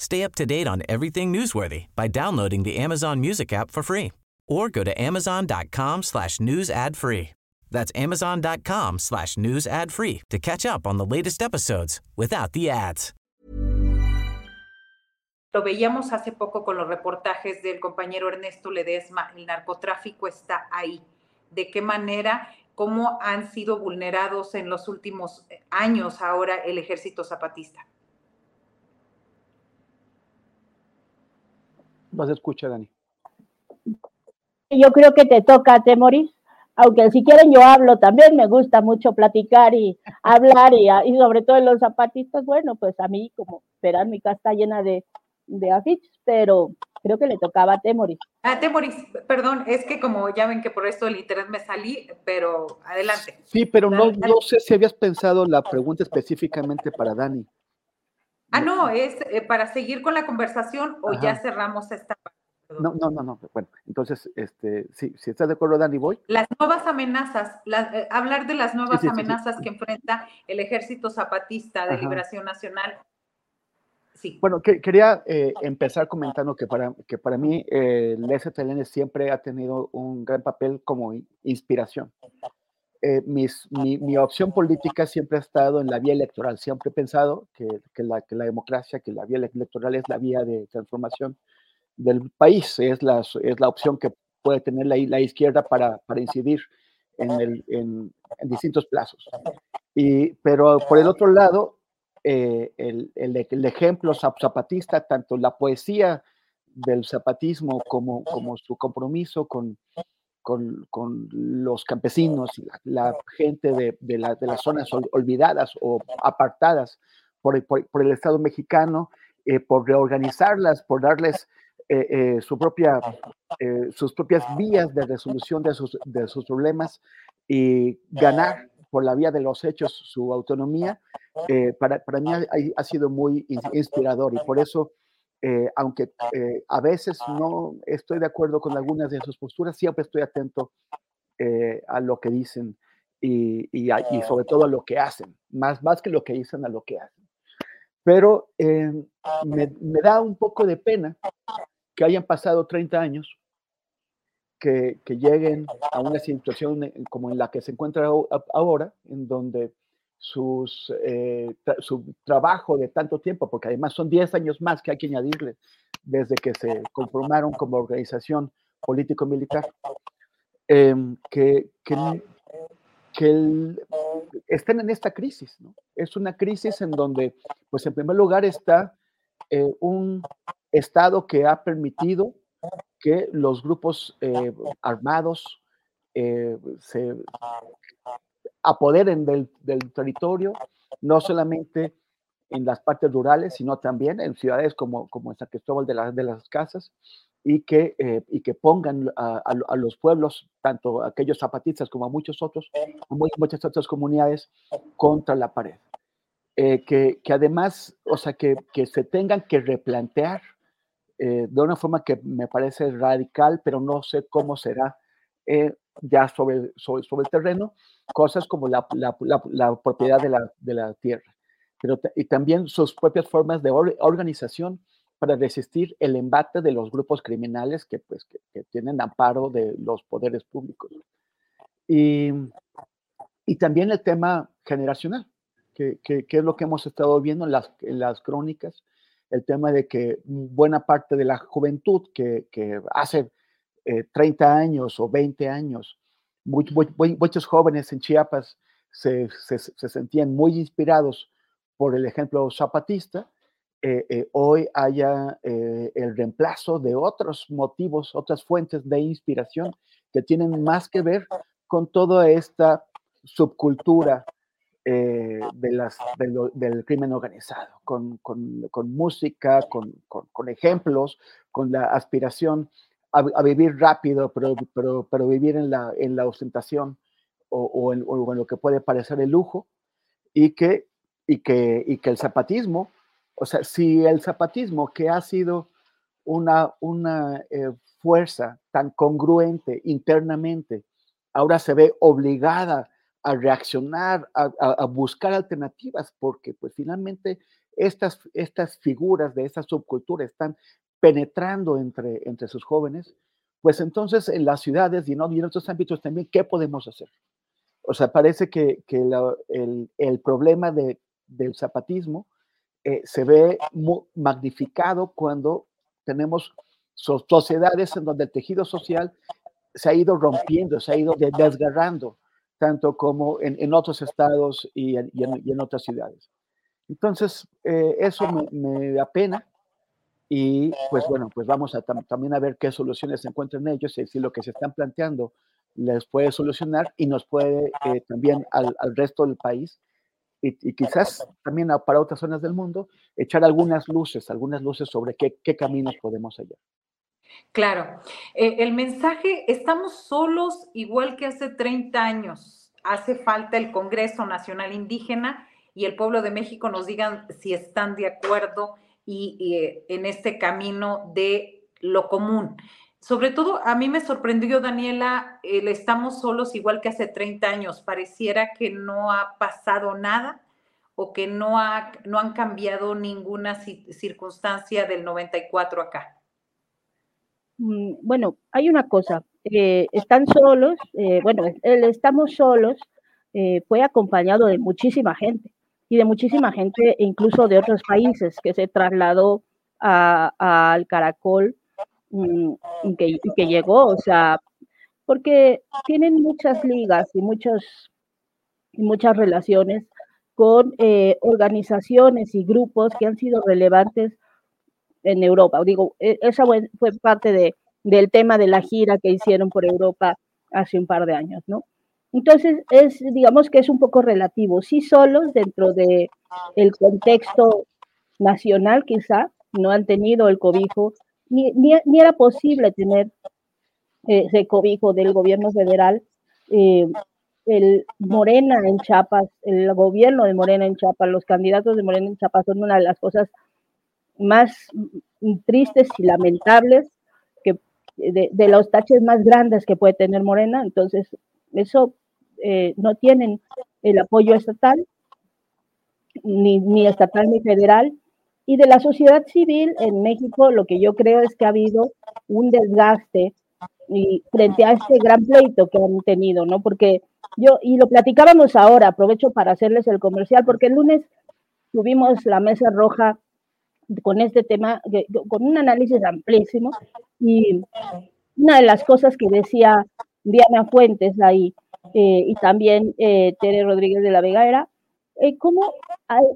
[SPEAKER 7] Stay up to date on everything newsworthy by downloading the Amazon Music app for free or go to amazon.com slash news ad free. That's amazon.com slash news ad free to catch up on the latest episodes without the ads.
[SPEAKER 1] Lo veíamos hace poco con los reportajes del compañero Ernesto Ledesma, el narcotráfico está ahí. ¿De qué manera? ¿Cómo han sido vulnerados en los últimos años ahora el ejército zapatista?
[SPEAKER 4] Vas a escuchar, Dani.
[SPEAKER 3] Yo creo que te toca, Temoris, aunque si quieren yo hablo también, me gusta mucho platicar y hablar y, y sobre todo en los zapatistas, bueno, pues a mí como verán mi casa está llena de, de afiches, pero creo que le tocaba a Temoris.
[SPEAKER 1] Ah, Temoris, perdón, es que como ya ven que por esto del internet me salí, pero adelante.
[SPEAKER 4] Sí, pero no, no sé si habías pensado la pregunta específicamente para Dani.
[SPEAKER 1] Ah, no, es eh, para seguir con la conversación o
[SPEAKER 4] Ajá.
[SPEAKER 1] ya cerramos esta parte.
[SPEAKER 4] No, no, no, no. Bueno, entonces, este, sí, si estás de acuerdo, Dani, voy.
[SPEAKER 1] Las nuevas amenazas, la- eh, hablar de las nuevas
[SPEAKER 4] sí, sí, sí.
[SPEAKER 1] amenazas que enfrenta el Ejército Zapatista de
[SPEAKER 4] Ajá.
[SPEAKER 1] Liberación Nacional. Sí.
[SPEAKER 4] Bueno, que- quería eh, empezar comentando que para, que para mí el STLN siempre ha tenido un gran papel como in- inspiración. Eh, mis- mi, mi opción política siempre ha estado en la vía electoral. Siempre he pensado que, que la, que la democracia, que la vía electoral es la vía de transformación del país, es la, es la opción que puede tener la, la izquierda para, para incidir en, el, en, en distintos plazos. Y, pero por el otro lado, eh, el, el- el ejemplo zap- zapatista, tanto la poesía del zapatismo como, como su compromiso con, con, con los campesinos y la, la gente de, de la- de las zonas ol- olvidadas o apartadas por, el- por- por el Estado mexicano, eh, por reorganizarlas, por darles eh, eh, su propia, sus propias vías de resolución de sus, de sus problemas y ganar por la vía de los hechos su autonomía, eh, para, para mí ha, ha sido muy in- inspirador y por eso, eh, aunque eh, a veces no estoy de acuerdo con algunas de sus posturas, siempre estoy atento eh, a lo que dicen y, y a- y sobre todo a lo que hacen, más, más que lo que dicen a lo que hacen. Pero eh, me, me da un poco de pena que hayan pasado 30 años, que, que lleguen a una situación como en la que se encuentra ahora, en donde sus, eh, su trabajo de tanto tiempo, porque además son 10 años más que hay que añadirle desde que se conformaron como organización político-militar, em, que, que, estén en esta crisis. Es una crisis en donde, pues en primer lugar está eh, un Estado que ha permitido que los grupos eh, armados se apoderen del, del territorio, no solamente en las partes rurales, sino también en ciudades como, como San Cristóbal de, la- de las Casas, y que, eh, y que pongan a, los pueblos, tanto aquellos zapatistas como a muchos otros, muchas otras comunidades, contra la pared. Eh, que, que además, o sea, que, que se tengan que replantear eh, de una forma que me parece radical, pero no sé cómo será ya sobre, sobre, sobre el terreno, cosas como la, la- la- la propiedad de la, de tierra, pero y también sus propias formas de or- organización para resistir el embate de los grupos criminales que, pues, que, que tienen amparo de los poderes públicos. Y, y también el tema generacional, que- que es lo que hemos estado viendo en las, en las crónicas, el tema de que buena parte de la juventud que, que hace eh, 30 años o 20 años, muy- muy- muy- muchos jóvenes en Chiapas se, se- se sentían muy inspirados por el ejemplo zapatista, eh, eh, hoy haya eh, el reemplazo de otros motivos, otras fuentes de inspiración que tienen más que ver con toda esta subcultura eh, de las, de lo- del crimen organizado, con, con- con música, con- con ejemplos, con la aspiración a, vivir rápido, pero, pero, pero, vivir en la, en la ostentación o, en, lo que puede parecer el lujo, y que, y, que, y que el zapatismo, o sea, si el zapatismo que ha sido una, una eh, fuerza tan congruente internamente, ahora se ve obligada a reaccionar, a, buscar alternativas, porque pues finalmente estas, estas figuras de esta subcultura están penetrando entre, entre sus jóvenes, pues entonces en las ciudades y, en otros ámbitos también, ¿qué podemos hacer? O sea, parece que, el, problema de, del zapatismo eh, se ve magnificado cuando tenemos sociedades en donde el tejido social se ha ido rompiendo, se ha ido desgarrando, tanto como en, otros estados y en, otras ciudades. Entonces, eh, eso me, me, apena y pues bueno, pues vamos a también a ver qué soluciones se encuentran ellos y si lo que se están planteando les puede solucionar y nos puede eh, también al, resto del país y, quizás también para otras zonas del mundo echar algunas luces, algunas luces sobre qué, qué caminos podemos hallar.
[SPEAKER 1] Claro, eh, el mensaje, estamos solos igual que hace 30 años. Hace falta el Congreso Nacional Indígena y el pueblo de México nos digan si están de acuerdo y, eh, en este camino de lo común. Sobre todo, a mí me sorprendió, Daniela, el estamos solos igual que hace 30 años. Pareciera que no ha pasado nada o que no, ha, no han cambiado ninguna circunstancia del 94 acá.
[SPEAKER 3] Mm, bueno, hay una cosa, eh, están solos, eh, bueno, el estamos solos fue acompañado de muchísima gente y de muchísima gente, incluso de otros países, que se trasladó al Caracol mm, y que, llegó, o sea, porque tienen muchas ligas y, muchos, muchas relaciones con eh, organizaciones y grupos que han sido relevantes en Europa. Digo, e, esa fue parte de, del tema de la gira que hicieron por Europa hace un par de años, ¿no? Entonces, es, digamos que es un poco relativo. Sí, solos dentro de el contexto nacional, quizá, no han tenido el cobijo, ni, ni, era posible tener eh, ese cobijo del gobierno federal. Eh, el Morena en Chiapas, el gobierno de Morena en Chiapas, los candidatos de Morena en Chiapas son una de las cosas más tristes y lamentables que de, de los taches más grandes que puede tener Morena. Entonces, eso eh, no tienen el apoyo estatal, ni, estatal ni federal. Y de la sociedad civil en México, lo que yo creo es que ha habido un desgaste y frente a este gran pleito que han tenido, ¿no? Porque yo, y lo platicábamos ahora, aprovecho para hacerles el comercial, porque el lunes tuvimos la mesa roja con este tema, con un análisis amplísimo, y una de las cosas que decía Diana Fuentes ahí eh, y también eh, Tere Rodríguez de la Vega era eh, cómo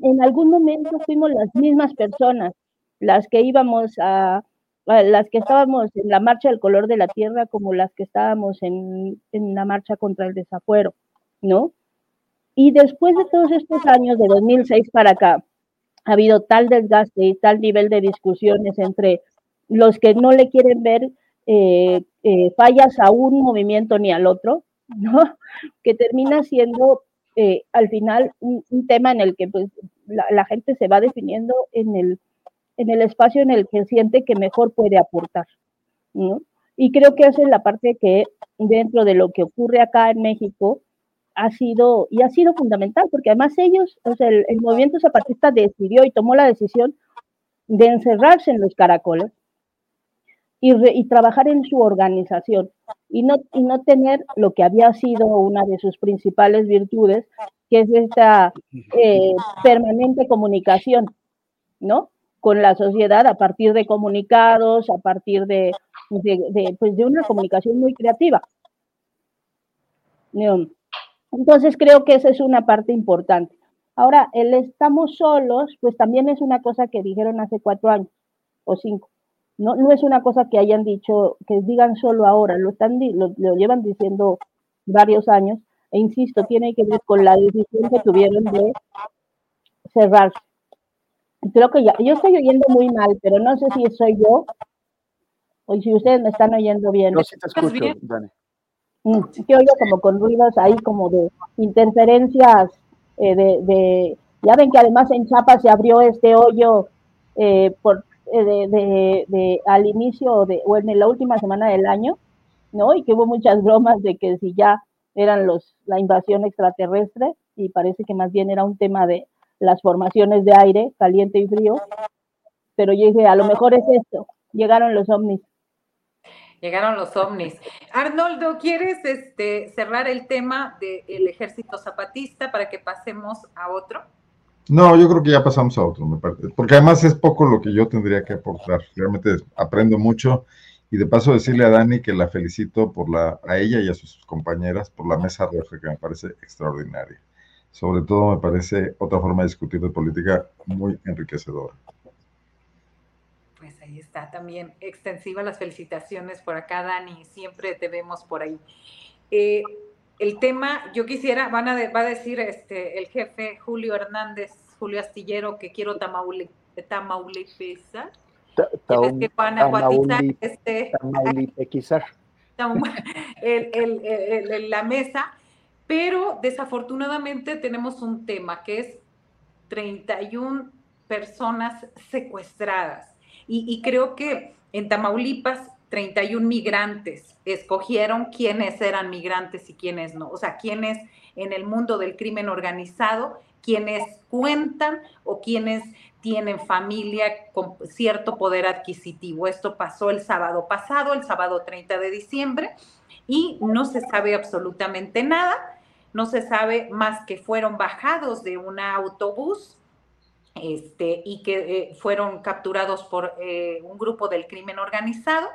[SPEAKER 3] en algún momento fuimos las mismas personas las que íbamos a, las que estábamos en la marcha del color de la tierra como las que estábamos en, en la marcha contra el desafuero, ¿no? Y después de todos estos años, de 2006 para acá, ha habido tal desgaste y tal nivel de discusiones entre los que no le quieren ver eh, eh, fallas a un movimiento ni al otro, ¿no? Que termina siendo eh, al final un, tema en el que pues, la, gente se va definiendo en el, en el espacio en el que siente que mejor puede aportar. Y creo que esa es la parte que dentro de lo que ocurre acá en México ha sido, y ha sido fundamental, porque además ellos, o sea, el movimiento zapatista decidió y tomó la decisión de encerrarse en los caracoles, y, trabajar en su organización y no, y no tener lo que había sido una de sus principales virtudes, que es esta eh, permanente comunicación, ¿no? Con la sociedad a partir de comunicados, a partir de, de, pues de una comunicación muy creativa. Entonces creo que esa es una parte importante. Ahora, el estamos solos, pues también es una cosa que dijeron hace cuatro años o cinco. No, no es una cosa que hayan dicho, que digan solo ahora, lo, están, lo, llevan diciendo varios años, e insisto, tiene que ver con la decisión que tuvieron de cerrarse. Creo que ya, yo estoy oyendo muy mal, pero no sé si soy yo Oye, si ustedes me están oyendo bien.
[SPEAKER 4] No, sí te escucho, Dani.
[SPEAKER 3] Mm, que oigo como con ruidos ahí como de interferencias eh, de, ya ven que además en Chapa se abrió este hoyo eh, por eh, de, de, al inicio de, o en la última semana del año, ¿no? Y que hubo muchas bromas de que si ya eran los la invasión extraterrestre y parece que más bien era un tema de las formaciones de aire, caliente y frío. Pero yo dije, a lo mejor es esto, llegaron los ovnis.
[SPEAKER 1] Llegaron los ovnis. Arnoldo, ¿quieres este, cerrar el tema del ejército zapatista para que pasemos a otro?
[SPEAKER 2] No, yo creo que ya pasamos a otro, me parece. Porque además es poco lo que yo tendría que aportar. Realmente aprendo mucho. Y de paso decirle a Dani que la felicito por la, a ella y a sus compañeras por la mesa roja, que me parece extraordinaria. Sobre todo me parece otra forma de discutir de política muy enriquecedora.
[SPEAKER 1] Pues ahí está también extensiva las felicitaciones por acá, Dani. Siempre te vemos por ahí. Eh, el tema, yo quisiera, van a, va a decir este, el jefe Julio Hernández, Julio Astillero, que quiero Tamauli, Tamaulipesa.
[SPEAKER 4] que van a este,
[SPEAKER 1] la mesa, pero desafortunadamente tenemos un tema que es 31 personas secuestradas. Y, y creo que en Tamaulipas 31 migrantes escogieron quiénes eran migrantes y quiénes no, o sea, quiénes en el mundo del crimen organizado, quienes cuentan o quienes tienen familia con cierto poder adquisitivo. Esto pasó el sábado pasado, el sábado 30 de diciembre, y no se sabe absolutamente nada, no se sabe más que fueron bajados de un autobús este, y que eh, fueron capturados por eh, un grupo del crimen organizado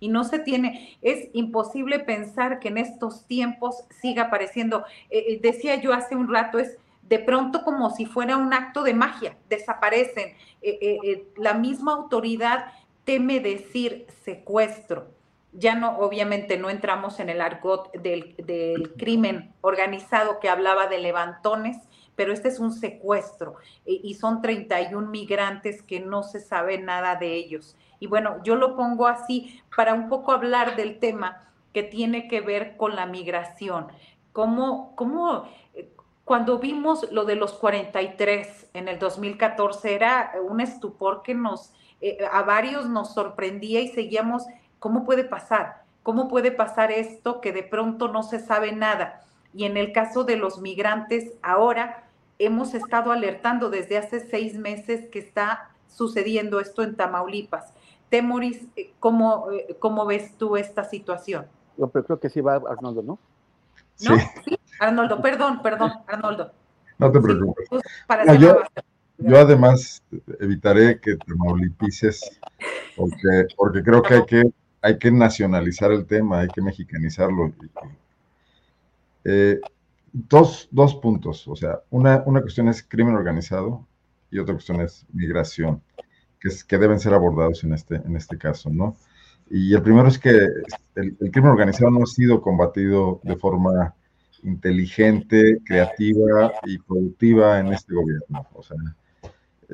[SPEAKER 1] y no se tiene, es imposible pensar que en estos tiempos siga apareciendo. Eh, eh, decía yo hace un rato, es de pronto como si fuera un acto de magia, desaparecen. Eh, la misma autoridad teme decir secuestro. Ya no, obviamente no entramos en el argot del, del crimen organizado que hablaba de levantones, pero este es un secuestro y son 31 migrantes que no se sabe nada de ellos. Y bueno, yo lo pongo así para un poco hablar del tema que tiene que ver con la migración. ¿Cómo, cómo eh, cuando vimos lo de los 43 en el 2014 era un estupor que nos, eh, a varios nos sorprendía y seguíamos, ¿cómo puede pasar? ¿Cómo puede pasar esto que de pronto no se sabe nada? Y en el caso de los migrantes, ahora hemos estado alertando desde hace seis meses que está sucediendo esto en Tamaulipas. Temoris, eh, ¿cómo, eh, ¿cómo ves tú esta situación?
[SPEAKER 4] Yo creo que sí va Arnoldo, ¿no?
[SPEAKER 1] ¿No? Sí. Arnoldo, perdón, perdón, Arnoldo.
[SPEAKER 2] No te preocupes. Pues, yo, yo, además evitaré que Tamaulipises, porque, porque creo que hay, que hay que nacionalizar el tema, hay que mexicanizarlo. Eh, dos, dos puntos, o sea, una, una cuestión es crimen organizado y otra cuestión es migración que, deben ser abordados en este, en este caso, ¿no? Y el primero es que el, crimen organizado no ha sido combatido de forma inteligente, creativa y productiva en este gobierno. O sea,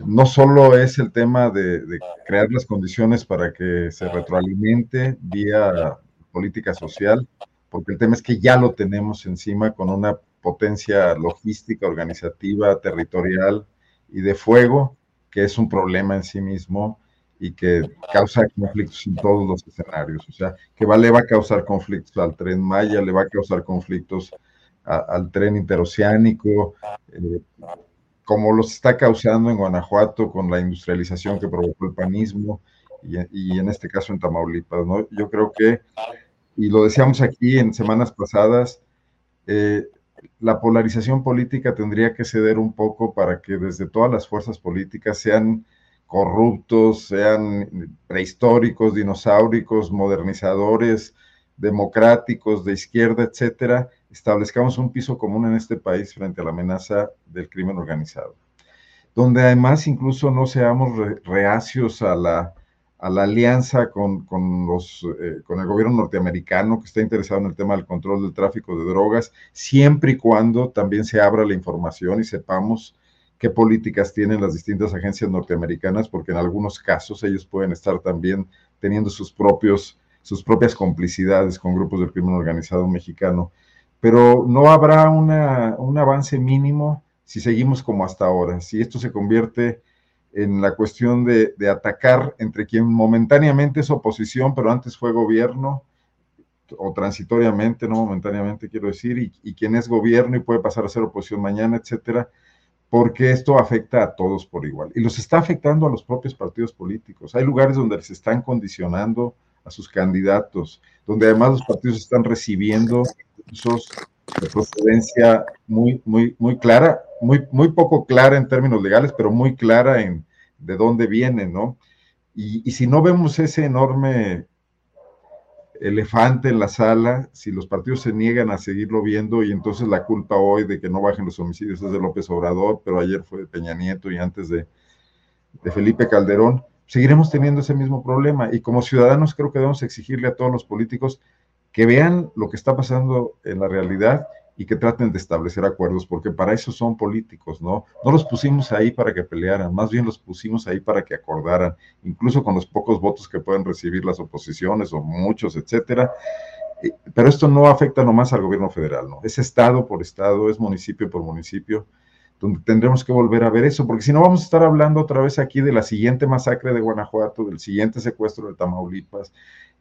[SPEAKER 2] no solo es el tema de, crear las condiciones para que se retroalimente vía política social, porque el tema es que ya lo tenemos encima con una potencia logística, organizativa, territorial y de fuego que es un problema en sí mismo y que causa conflictos en todos los escenarios. O sea, que va, le va a causar conflictos al tren Maya, le va a causar conflictos al tren interoceánico, eh, como los está causando en Guanajuato con la industrialización que provocó el panismo y, y, en este caso en Tamaulipas. ¿no? Yo creo que, y lo decíamos aquí en semanas pasadas, eh, la polarización política tendría que ceder un poco para que desde todas las fuerzas políticas sean corruptos, sean prehistóricos, dinosauricos, modernizadores, democráticos, de izquierda, etcétera, establezcamos un piso común en este país frente a la amenaza del crimen organizado, donde además incluso no seamos reacios a la a la alianza con, con los, eh, con el gobierno norteamericano que está interesado en el tema del control del tráfico de drogas, siempre y cuando también se abra la información y sepamos qué políticas tienen las distintas agencias norteamericanas, porque en algunos casos ellos pueden estar también teniendo sus, propios, sus propias complicidades con grupos del crimen organizado mexicano. Pero no habrá una, un avance mínimo si seguimos como hasta ahora, si esto se convierte en la cuestión de, atacar entre quien momentáneamente es oposición, pero antes fue gobierno, o transitoriamente, no momentáneamente quiero decir, y, y, quien es gobierno y puede pasar a ser oposición mañana, etcétera, porque esto afecta a todos por igual. Y los está afectando a los propios partidos políticos. Hay lugares donde se están condicionando a sus candidatos, donde además los partidos están recibiendo esos de procedencia muy, muy, muy clara, muy, muy poco clara en términos legales, pero muy clara en de dónde viene, ¿no? Y, si no vemos ese enorme elefante en la sala, si los partidos se niegan a seguirlo viendo y entonces la culpa hoy de que no bajen los homicidios es de López Obrador, pero ayer fue de Peña Nieto y antes de, de Felipe Calderón, seguiremos teniendo ese mismo problema. Y como ciudadanos creo que debemos exigirle a todos los políticos que vean lo que está pasando en la realidad y que traten de establecer acuerdos, porque para eso son políticos, ¿no? No los pusimos ahí para que pelearan, más bien los pusimos ahí para que acordaran, incluso con los pocos votos que pueden recibir las oposiciones o muchos, etcétera. Eh, pero esto no afecta nomás al gobierno federal, ¿no? Es estado por estado, es municipio por municipio, donde tendremos que volver a ver eso, porque si no vamos a estar hablando otra vez aquí de la siguiente masacre de Guanajuato, del siguiente secuestro de Tamaulipas,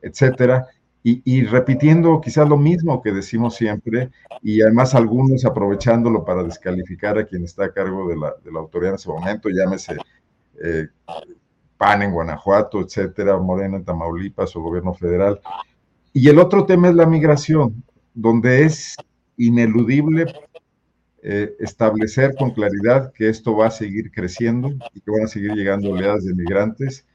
[SPEAKER 2] etcétera, y, repitiendo quizás lo mismo que decimos siempre, y además algunos aprovechándolo para descalificar a quien está a cargo de la, de la autoridad en ese momento, llámese eh, PAN en Guanajuato, etcétera, Morena en Tamaulipas o gobierno federal. Y el otro tema es la migración, donde es ineludible eh, establecer con claridad que esto va a seguir creciendo y que van a seguir llegando oleadas de migrantes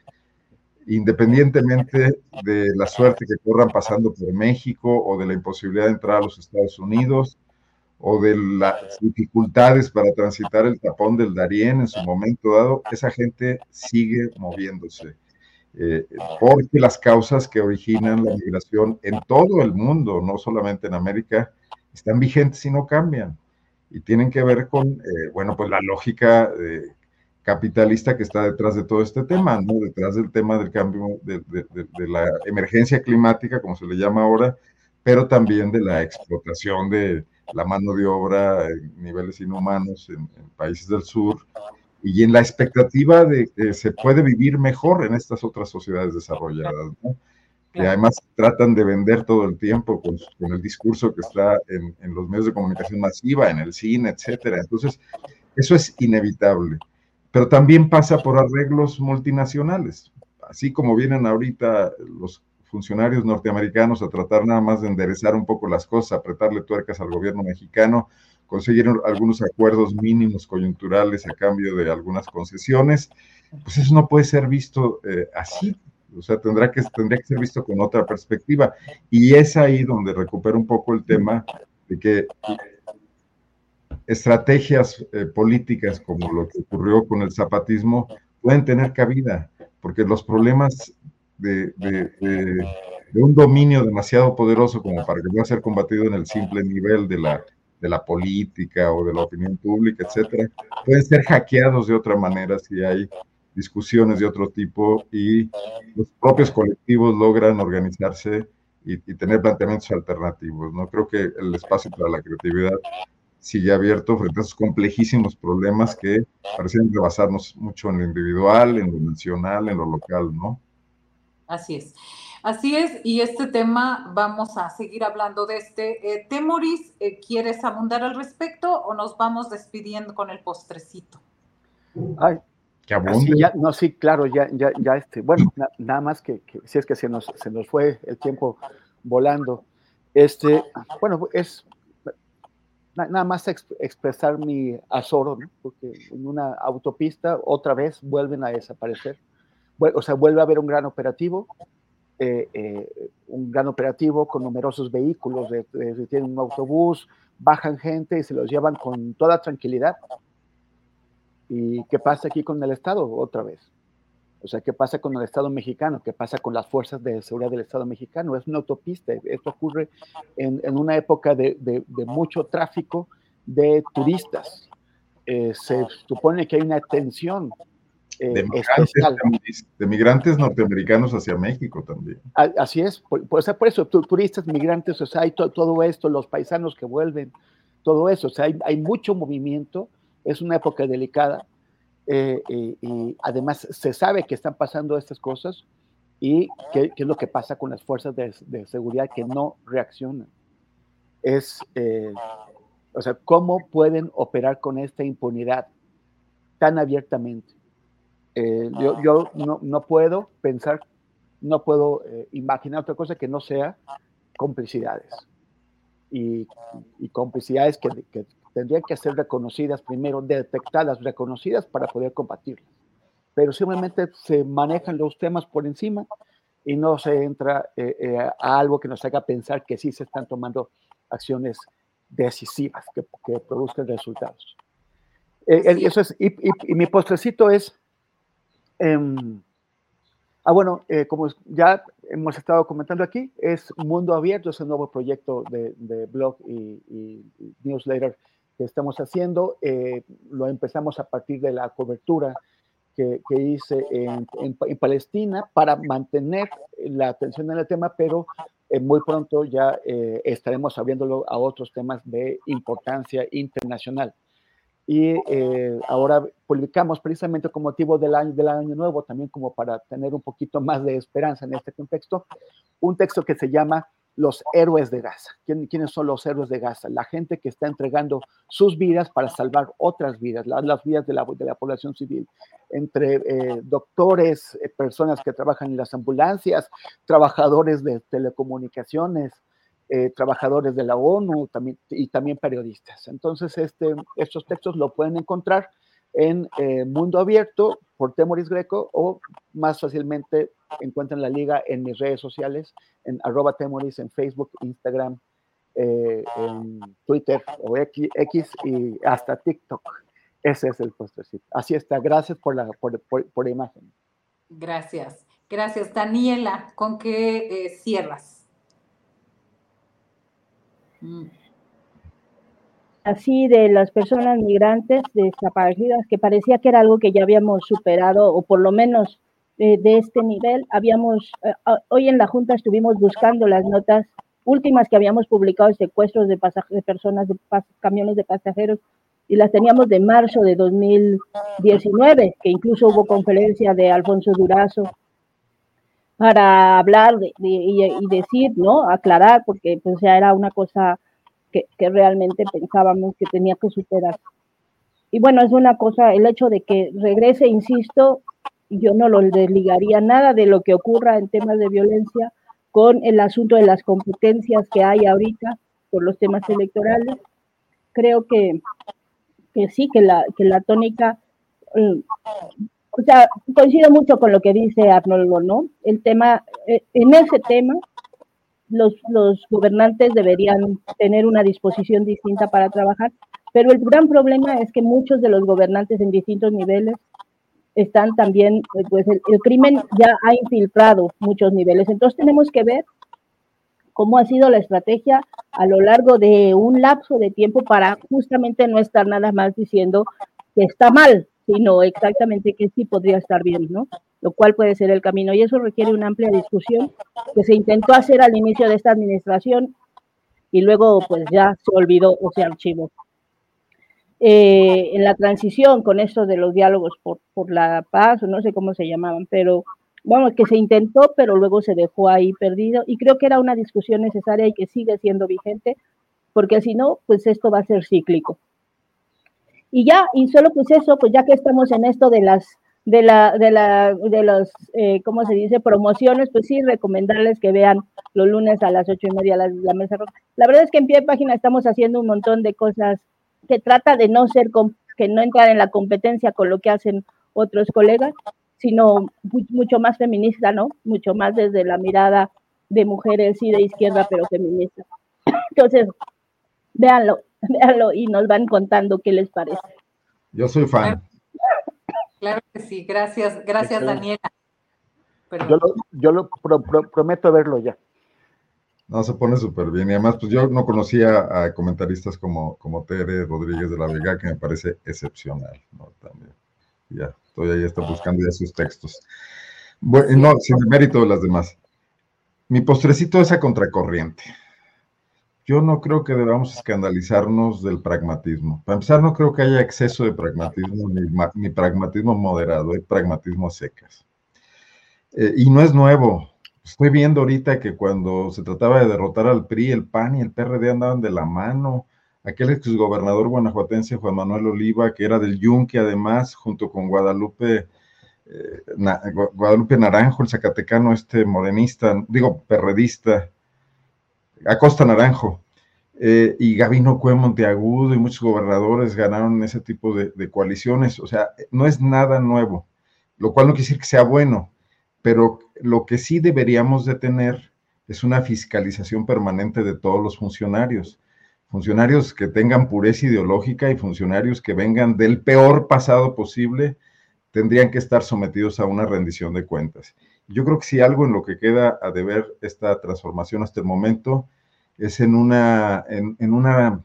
[SPEAKER 2] independientemente de la suerte que corran pasando por México o de la imposibilidad de entrar a los Estados Unidos o de las dificultades para transitar el tapón del Darién en su momento dado, esa gente sigue moviéndose. Eh, porque las causas que originan la migración en todo el mundo, no solamente en América, están vigentes y no cambian. Y tienen que ver con, eh, bueno, pues la lógica de capitalista que está detrás de todo este tema, ¿no? Detrás del tema del cambio, de, la emergencia climática, como se le llama ahora, pero también de la explotación de la mano de obra en niveles inhumanos en, países del sur y en la expectativa de que se puede vivir mejor en estas otras sociedades desarrolladas, ¿no? que además tratan de vender todo el tiempo con, con el discurso que está en, en, los medios de comunicación masiva, en el cine, etcétera. Entonces, eso es inevitable pero también pasa por arreglos multinacionales, así como vienen ahorita los funcionarios norteamericanos a tratar nada más de enderezar un poco las cosas, apretarle tuercas al gobierno mexicano, conseguir algunos acuerdos mínimos coyunturales a cambio de algunas concesiones, pues eso no puede ser visto eh, así, o sea, tendrá que, tendría que ser visto con otra perspectiva. Y es ahí donde recupero un poco el tema de que estrategias eh, políticas como lo que ocurrió con el zapatismo pueden tener cabida, porque los problemas de, un dominio demasiado poderoso como para que pueda ser combatido en el simple nivel de la, de la política o de la opinión pública, etcétera, pueden ser hackeados de otra manera si hay discusiones de otro tipo y los propios colectivos logran organizarse y, y, tener planteamientos alternativos. No creo que el espacio para la creatividad sigue abierto frente a esos complejísimos problemas que parecen rebasarnos mucho en lo individual, en lo nacional, en lo local, ¿no?
[SPEAKER 1] Así es. Así es, y este tema vamos a seguir hablando de este. Eh, Temoris, eh, ¿quieres abundar al respecto o nos vamos despidiendo con el postrecito?
[SPEAKER 4] Ay, que abunde. no, sí, claro, ya, ya, ya, este, bueno, nada más que, si es que se nos, se nos fue el tiempo volando. Este, bueno, es nada más expresar mi azoro, porque en una autopista otra vez vuelven a desaparecer. O sea, vuelve a haber un gran operativo, eh, eh, un gran operativo con numerosos vehículos, tienen un autobús, bajan gente y se los llevan con toda tranquilidad. ¿Y qué pasa aquí con el Estado otra vez? O sea, ¿qué pasa con el Estado mexicano? ¿Qué pasa con las fuerzas de seguridad del Estado mexicano? Es una autopista. Esto ocurre en, una época de, mucho tráfico de turistas. Eh, se supone que hay una tensión
[SPEAKER 2] eh, de, migrantes, de, migrantes, norteamericanos hacia México también.
[SPEAKER 4] Así es, por, por eso, turistas, migrantes, o sea, hay todo esto, los paisanos que vuelven, todo eso, o sea, hay, mucho movimiento, es una época delicada, eh, y, además se sabe que están pasando estas cosas y qué, es lo que pasa con las fuerzas de, seguridad que no reaccionan. Es, eh, o sea, ¿cómo pueden operar con esta impunidad tan abiertamente? Eh, yo, no, puedo pensar, no puedo eh, imaginar otra cosa que no sea complicidades. Y, complicidades que, tendrían que ser reconocidas primero, detectadas, reconocidas para poder combatirlas. Pero simplemente se manejan los temas por encima y no se entra eh, a algo que nos haga pensar que sí se están tomando acciones decisivas que, produzcan resultados. eso es, y, y mi postrecito es Em, ah, bueno, eh, como ya hemos estado comentando aquí, es Mundo Abierto, es nuevo proyecto de, blog y, newsletter que estamos haciendo. Eh, lo empezamos a partir de la cobertura que, hice en, Palestina para mantener la atención en el tema, pero eh, muy pronto ya estaremos abriéndolo a otros temas de importancia internacional y eh, ahora publicamos precisamente con motivo del año, del año nuevo, también como para tener un poquito más de esperanza en este contexto, un texto que se llama Los héroes de Gaza. ¿Quiénes son los héroes de Gaza? La gente que está entregando sus vidas para salvar otras vidas, las, vidas de la, de la, población civil, entre eh, doctores, eh, personas que trabajan en las ambulancias, trabajadores de telecomunicaciones, eh, trabajadores de la ONU también, y también periodistas. Entonces, este, estos textos lo pueden encontrar en Mundo Abierto por Temoris Greco o más fácilmente encuentran la liga en mis redes sociales, en arroba Temoris, en Facebook, Instagram, eh, Twitter o X, y hasta TikTok. Ese es el postrecito. Así está. Gracias por la, por, por, la imagen.
[SPEAKER 1] Gracias. Gracias. Daniela, ¿con qué cierras?
[SPEAKER 3] Así de las personas migrantes desaparecidas, que parecía que era algo que ya habíamos superado, o por lo menos eh, de este nivel, habíamos, eh, hoy en la Junta estuvimos buscando las notas últimas que habíamos publicado de secuestros de, de personas, de camiones de pasajeros, y las teníamos de marzo de 2019, que incluso hubo conferencia de Alfonso Durazo para hablar y, decir, ¿no? Aclarar, porque pues ya era una cosa que, realmente pensábamos que tenía que superar. Y bueno, es una cosa, el hecho de que regrese, insisto, yo no lo desligaría nada de lo que ocurra en temas de violencia con el asunto de las competencias que hay ahorita por los temas electorales. Creo que, que sí, que la, que la tónica mm, o sea, coincido mucho con lo que dice Arnoldo, ¿no? El tema, eh, en ese tema, los, los gobernantes deberían tener una disposición distinta para trabajar, pero el gran problema es que muchos de los gobernantes en distintos niveles están también, eh, pues el, crimen ya ha infiltrado muchos niveles. Entonces tenemos que ver cómo ha sido la estrategia a lo largo de un lapso de tiempo para justamente no estar nada más diciendo que está mal, sino exactamente que sí podría estar bien, ¿no? Lo cual puede ser el camino. Y eso requiere una amplia discusión que se intentó hacer al inicio de esta administración y luego pues ya se olvidó o se archivó. Eh, en la transición con esto de los diálogos por, por la paz, no sé cómo se llamaban, pero bueno, que se intentó, pero luego se dejó ahí perdido y creo que era una discusión necesaria y que sigue siendo vigente, porque si no, pues esto va a ser cíclico. Y ya, y solo pues eso, pues ya que estamos en esto de las, de la, de la, de los, eh, ¿cómo se dice? Promociones, pues sí, recomendarles que vean los lunes a las ocho y media la, la mesa roja. La verdad es que en pie de página estamos haciendo un montón de cosas que trata de no ser, que no entrar en la competencia con lo que hacen otros colegas, sino mucho más feminista, ¿no? Mucho más desde la mirada de mujeres y de izquierda, pero feminista. Entonces, véanlo, véanlo y nos van contando qué les parece.
[SPEAKER 2] Yo soy fan.
[SPEAKER 1] Claro que sí, gracias, gracias Daniela.
[SPEAKER 4] Yo lo, prometo verlo ya.
[SPEAKER 2] No, se pone súper bien. Y además, pues yo no conocía a comentaristas como, como Tere Rodríguez de la Vega, que me parece excepcional, ¿no? También. Ya, estoy ahí, está buscando ya sus textos. Bueno, no, sin mérito de las demás. Mi postrecito es a contracorriente. Yo no creo que debamos escandalizarnos del pragmatismo. Para empezar, no creo que haya exceso de pragmatismo ni, pragmatismo moderado, hay pragmatismo secas. Eh, y no es nuevo. Estoy viendo ahorita que cuando se trataba de derrotar al PRI, el PAN y el PRD andaban de la mano. Aquel exgobernador guanajuatense Juan Manuel Oliva, que era del Yunque además, junto con Guadalupe, eh, Guadalupe Naranjo, el zacatecano este morenista, digo, perredista, Acosta Naranjo, eh, y Gabino Cue Monteagudo y muchos gobernadores ganaron ese tipo de, de, coaliciones. O sea, no es nada nuevo, lo cual no quiere decir que sea bueno, pero lo que sí deberíamos de tener es una fiscalización permanente de todos los funcionarios. Funcionarios que tengan pureza ideológica y funcionarios que vengan del peor pasado posible tendrían que estar sometidos a una rendición de cuentas. Yo creo que si algo en lo que queda a deber esta transformación hasta el momento es en una, en, una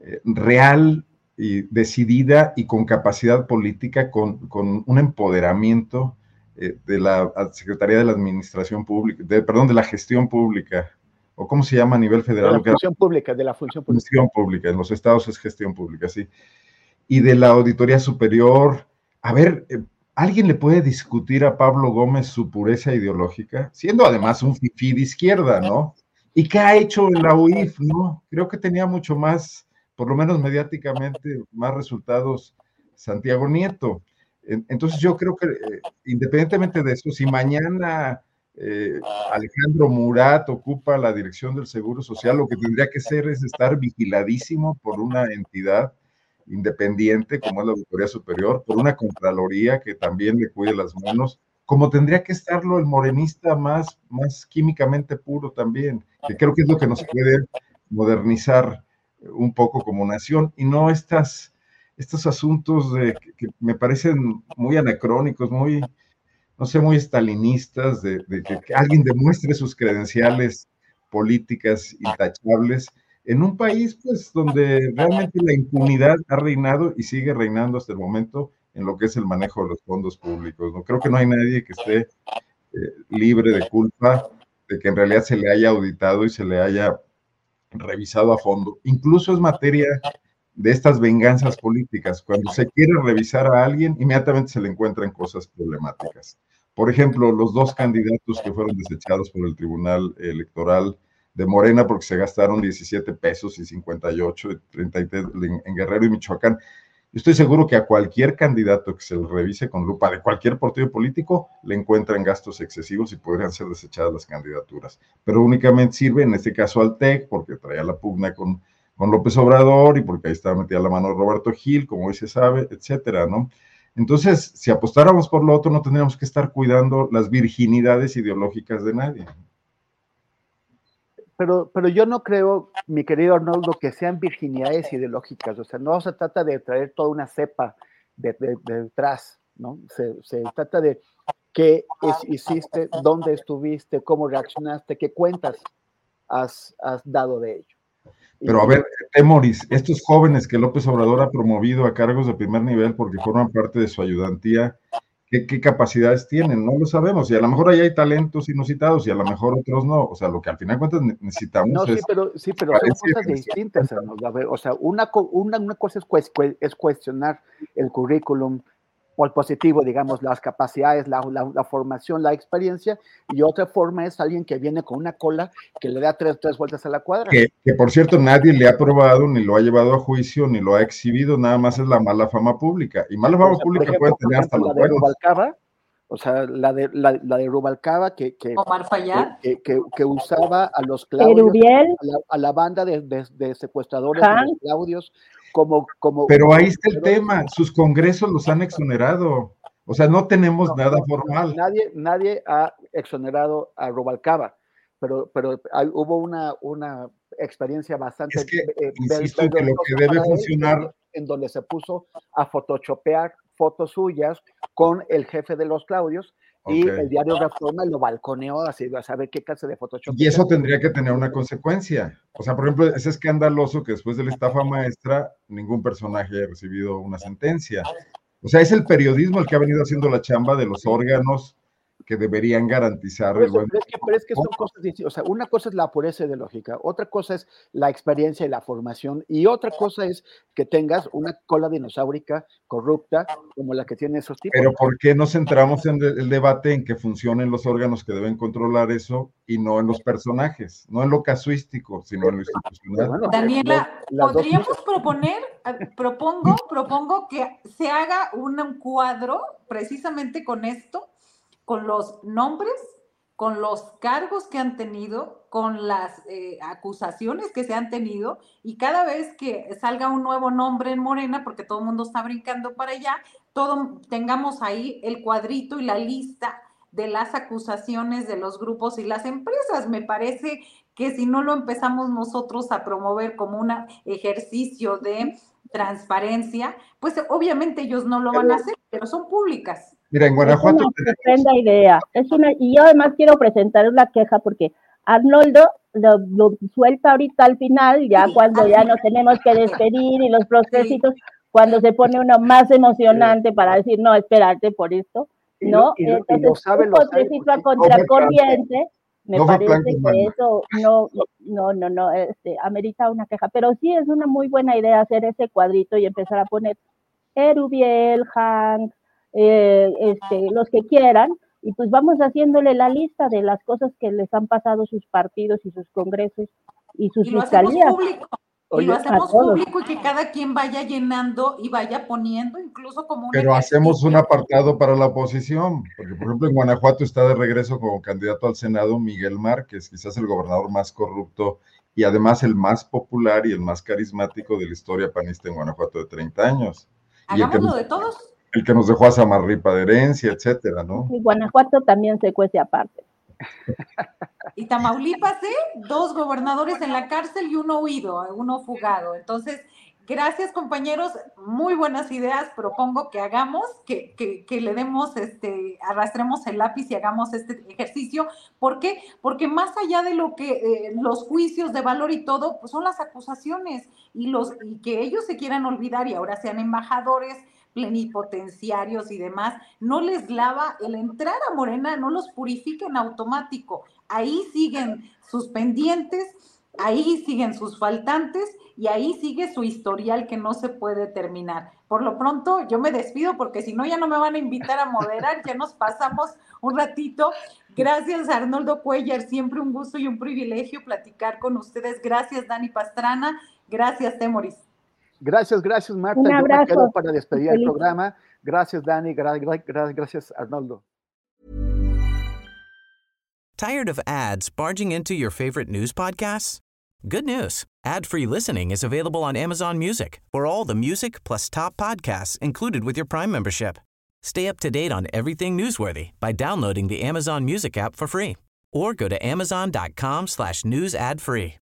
[SPEAKER 2] eh, real y decidida y con capacidad política, con, con un empoderamiento eh, de la Secretaría de la Administración Pública, de, perdón, de la gestión pública, o cómo se llama a nivel federal.
[SPEAKER 4] De la función pública, de la función pública.
[SPEAKER 2] Función pública, en los estados es gestión pública, sí. Y de la Auditoría Superior. A ver, eh, ¿alguien le puede discutir a Pablo Gómez su pureza ideológica? Siendo además un fifí de izquierda, ¿no? ¿Y qué ha hecho en la UIF, no? Creo que tenía mucho más, por lo menos mediáticamente, más resultados Santiago Nieto. Entonces yo creo que eh, independientemente de eso, si mañana eh, Alejandro Murat ocupa la dirección del Seguro Social, lo que tendría que ser es estar vigiladísimo por una entidad independiente como es la Auditoría Superior, por una Contraloría que también le cuide las manos, como tendría que estarlo el morenista más, más químicamente puro también, que creo que es lo que nos puede modernizar un poco como nación. Y no estas estos asuntos de, que, me parecen muy anacrónicos, muy, no sé, muy estalinistas, de, que, alguien demuestre sus credenciales políticas intachables en un país pues donde realmente la impunidad ha reinado y sigue reinando hasta el momento en lo que es el manejo de los fondos públicos. No creo que no hay nadie que esté eh, libre de culpa de que en realidad se le haya auditado y se le haya revisado a fondo. Incluso es materia de estas venganzas políticas. Cuando se quiere revisar a alguien, inmediatamente se le encuentran cosas problemáticas. Por ejemplo, los dos candidatos que fueron desechados por el Tribunal Electoral de Morena porque se gastaron 17 pesos y 58 33 en Guerrero y Michoacán. Estoy seguro que a cualquier candidato que se le revise con lupa de cualquier partido político le encuentran gastos excesivos y podrían ser desechadas las candidaturas. Pero únicamente sirve en este caso al TEC porque traía la pugna con con López Obrador y porque ahí estaba metida la mano Roberto Gil, como hoy se sabe, etcétera, ¿no? Entonces, si apostáramos por lo otro, no tendríamos que estar cuidando las virginidades ideológicas de nadie.
[SPEAKER 4] Pero, pero yo no creo, mi querido Arnoldo, que sean virginidades ideológicas. O sea, no se trata de traer toda una cepa de, detrás, ¿no? Se, se, trata de qué hiciste, dónde estuviste, cómo reaccionaste, qué cuentas has, has dado de ello.
[SPEAKER 2] Pero a ver, Temoris, estos jóvenes que López Obrador ha promovido a cargos de primer nivel porque forman parte de su ayudantía, ¿qué, capacidades tienen? No lo sabemos. Y a lo mejor ahí hay talentos inusitados y a lo mejor otros no. O sea, lo que al final de cuentas necesitamos
[SPEAKER 4] no,
[SPEAKER 2] sí,
[SPEAKER 4] pero, sí, pero son cosas distintas. O sea, una, una, una cosa es cuestionar el currículum, o el positivo, digamos, las capacidades, la, la, formación, la experiencia, y otra forma es alguien que viene con una cola que le da tres, tres vueltas a la cuadra.
[SPEAKER 2] Que, que, por cierto nadie le ha probado, ni lo ha llevado a juicio, ni lo ha exhibido, nada más es la mala fama pública. Y mala fama pública puede tener hasta los
[SPEAKER 4] de Rubalcaba, o sea, la de, la, la de Rubalcaba que, que, que, que, usaba a los Claudios, a la, a la, banda de, de, de secuestradores de los Claudios, como, como...
[SPEAKER 2] Pero ahí está el tema, sus congresos los han exonerado. O sea, no tenemos nada formal.
[SPEAKER 4] Nadie, nadie ha exonerado a Robalcaba, pero, pero hubo una, una experiencia bastante...
[SPEAKER 2] Es que, eh, insisto, que lo que debe funcionar...
[SPEAKER 4] En donde se puso a photoshopear fotos suyas con el jefe de los Claudios y el diario Reforma lo balconeó así, a saber qué clase de Photoshop.
[SPEAKER 2] Y eso tendría que tener una consecuencia. O sea, por ejemplo, es escandaloso que después de la estafa maestra ningún personaje haya recibido una sentencia. O sea, es el periodismo el que ha venido haciendo la chamba de los órganos que deberían garantizar
[SPEAKER 4] el buen... pero, es que, pero es que son cosas distintas. O sea, una cosa es la pureza ideológica, otra cosa es la experiencia y la formación, y otra cosa es que tengas una cola dinosaurica corrupta como la que tiene esos tipos.
[SPEAKER 2] Pero ¿por qué nos centramos en el debate en que funcionen los órganos que deben controlar eso y no en los personajes, no en lo casuístico, sino en lo institucional?
[SPEAKER 1] Daniela, ¿podríamos proponer, propongo, propongo que se haga un cuadro precisamente con esto? Con los nombres, con los cargos que han tenido, con las eh, acusaciones que se han tenido, y cada vez que salga un nuevo nombre en Morena, porque todo el mundo está brincando para allá, todo, tengamos ahí el cuadrito y la lista de las acusaciones de los grupos y las empresas. Me parece que si no lo empezamos nosotros a promover como un ejercicio de transparencia, pues obviamente ellos no lo van a hacer, pero son públicas.
[SPEAKER 2] Mira, en Guanajuato.
[SPEAKER 3] Es una idea. Es una, y yo además quiero presentar una queja porque Arnoldo lo, suelta ahorita al final, ya cuando ya nos tenemos que despedir y los procesos, cuando se pone uno más emocionante para decir, no, espérate por esto, ¿no? Entonces, un a contracorriente, me parece que eso no, no, no, no, este, amerita una queja, pero sí es una muy buena idea hacer ese cuadrito y empezar a poner Erubiel, Hank, eh, este, los que quieran, y pues vamos haciéndole la lista de las cosas que les han pasado sus partidos y sus congresos y sus fiscalías.
[SPEAKER 1] y lo hacemos público y que cada quien vaya llenando y vaya poniendo incluso como un
[SPEAKER 2] Pero hacemos un apartado para la oposición, porque por ejemplo en Guanajuato está de regreso como candidato al Senado Miguel Márquez, quizás el gobernador más corrupto y además el más popular y el más carismático de la historia panista en Guanajuato de 30 años.
[SPEAKER 1] Hagámoslo de todos
[SPEAKER 2] el que nos dejó a Samarripa de herencia, etcétera, ¿no?
[SPEAKER 3] Y Guanajuato también se cuece aparte.
[SPEAKER 1] Y Tamaulipas, ¿eh? Dos gobernadores en la cárcel y uno huido, uno fugado. Entonces, gracias compañeros, muy buenas ideas. Propongo que hagamos, que, que, le demos, este, arrastremos el lápiz y hagamos este ejercicio. ¿Por qué? Porque más allá de lo que eh, los juicios de valor y todo, pues son las acusaciones y los y que ellos se quieran olvidar y ahora sean embajadores plenipotenciarios y demás, no les lava el entrar a Morena, no los purifica en automático. Ahí siguen sus pendientes, ahí siguen sus faltantes y ahí sigue su historial que no se puede terminar. Por lo pronto, yo me despido porque si no, ya no me van a invitar a moderar, ya nos pasamos un ratito. Gracias, Arnoldo Cuellar, siempre un gusto y un privilegio platicar con ustedes. Gracias, Dani Pastrana. Gracias, Temoris.
[SPEAKER 4] Gracias, gracias Marta. Un abrazo. Yo me para despedir el programa. Gracias Dani, gracias Arnoldo.
[SPEAKER 7] Tired of ads barging into your favorite news podcasts? Good news. Ad-free listening is available on Amazon Music for all the music plus top podcasts included with your Prime membership. Stay up to date on everything newsworthy by downloading the Amazon Music app for free or go to amazon.com slash news ad free.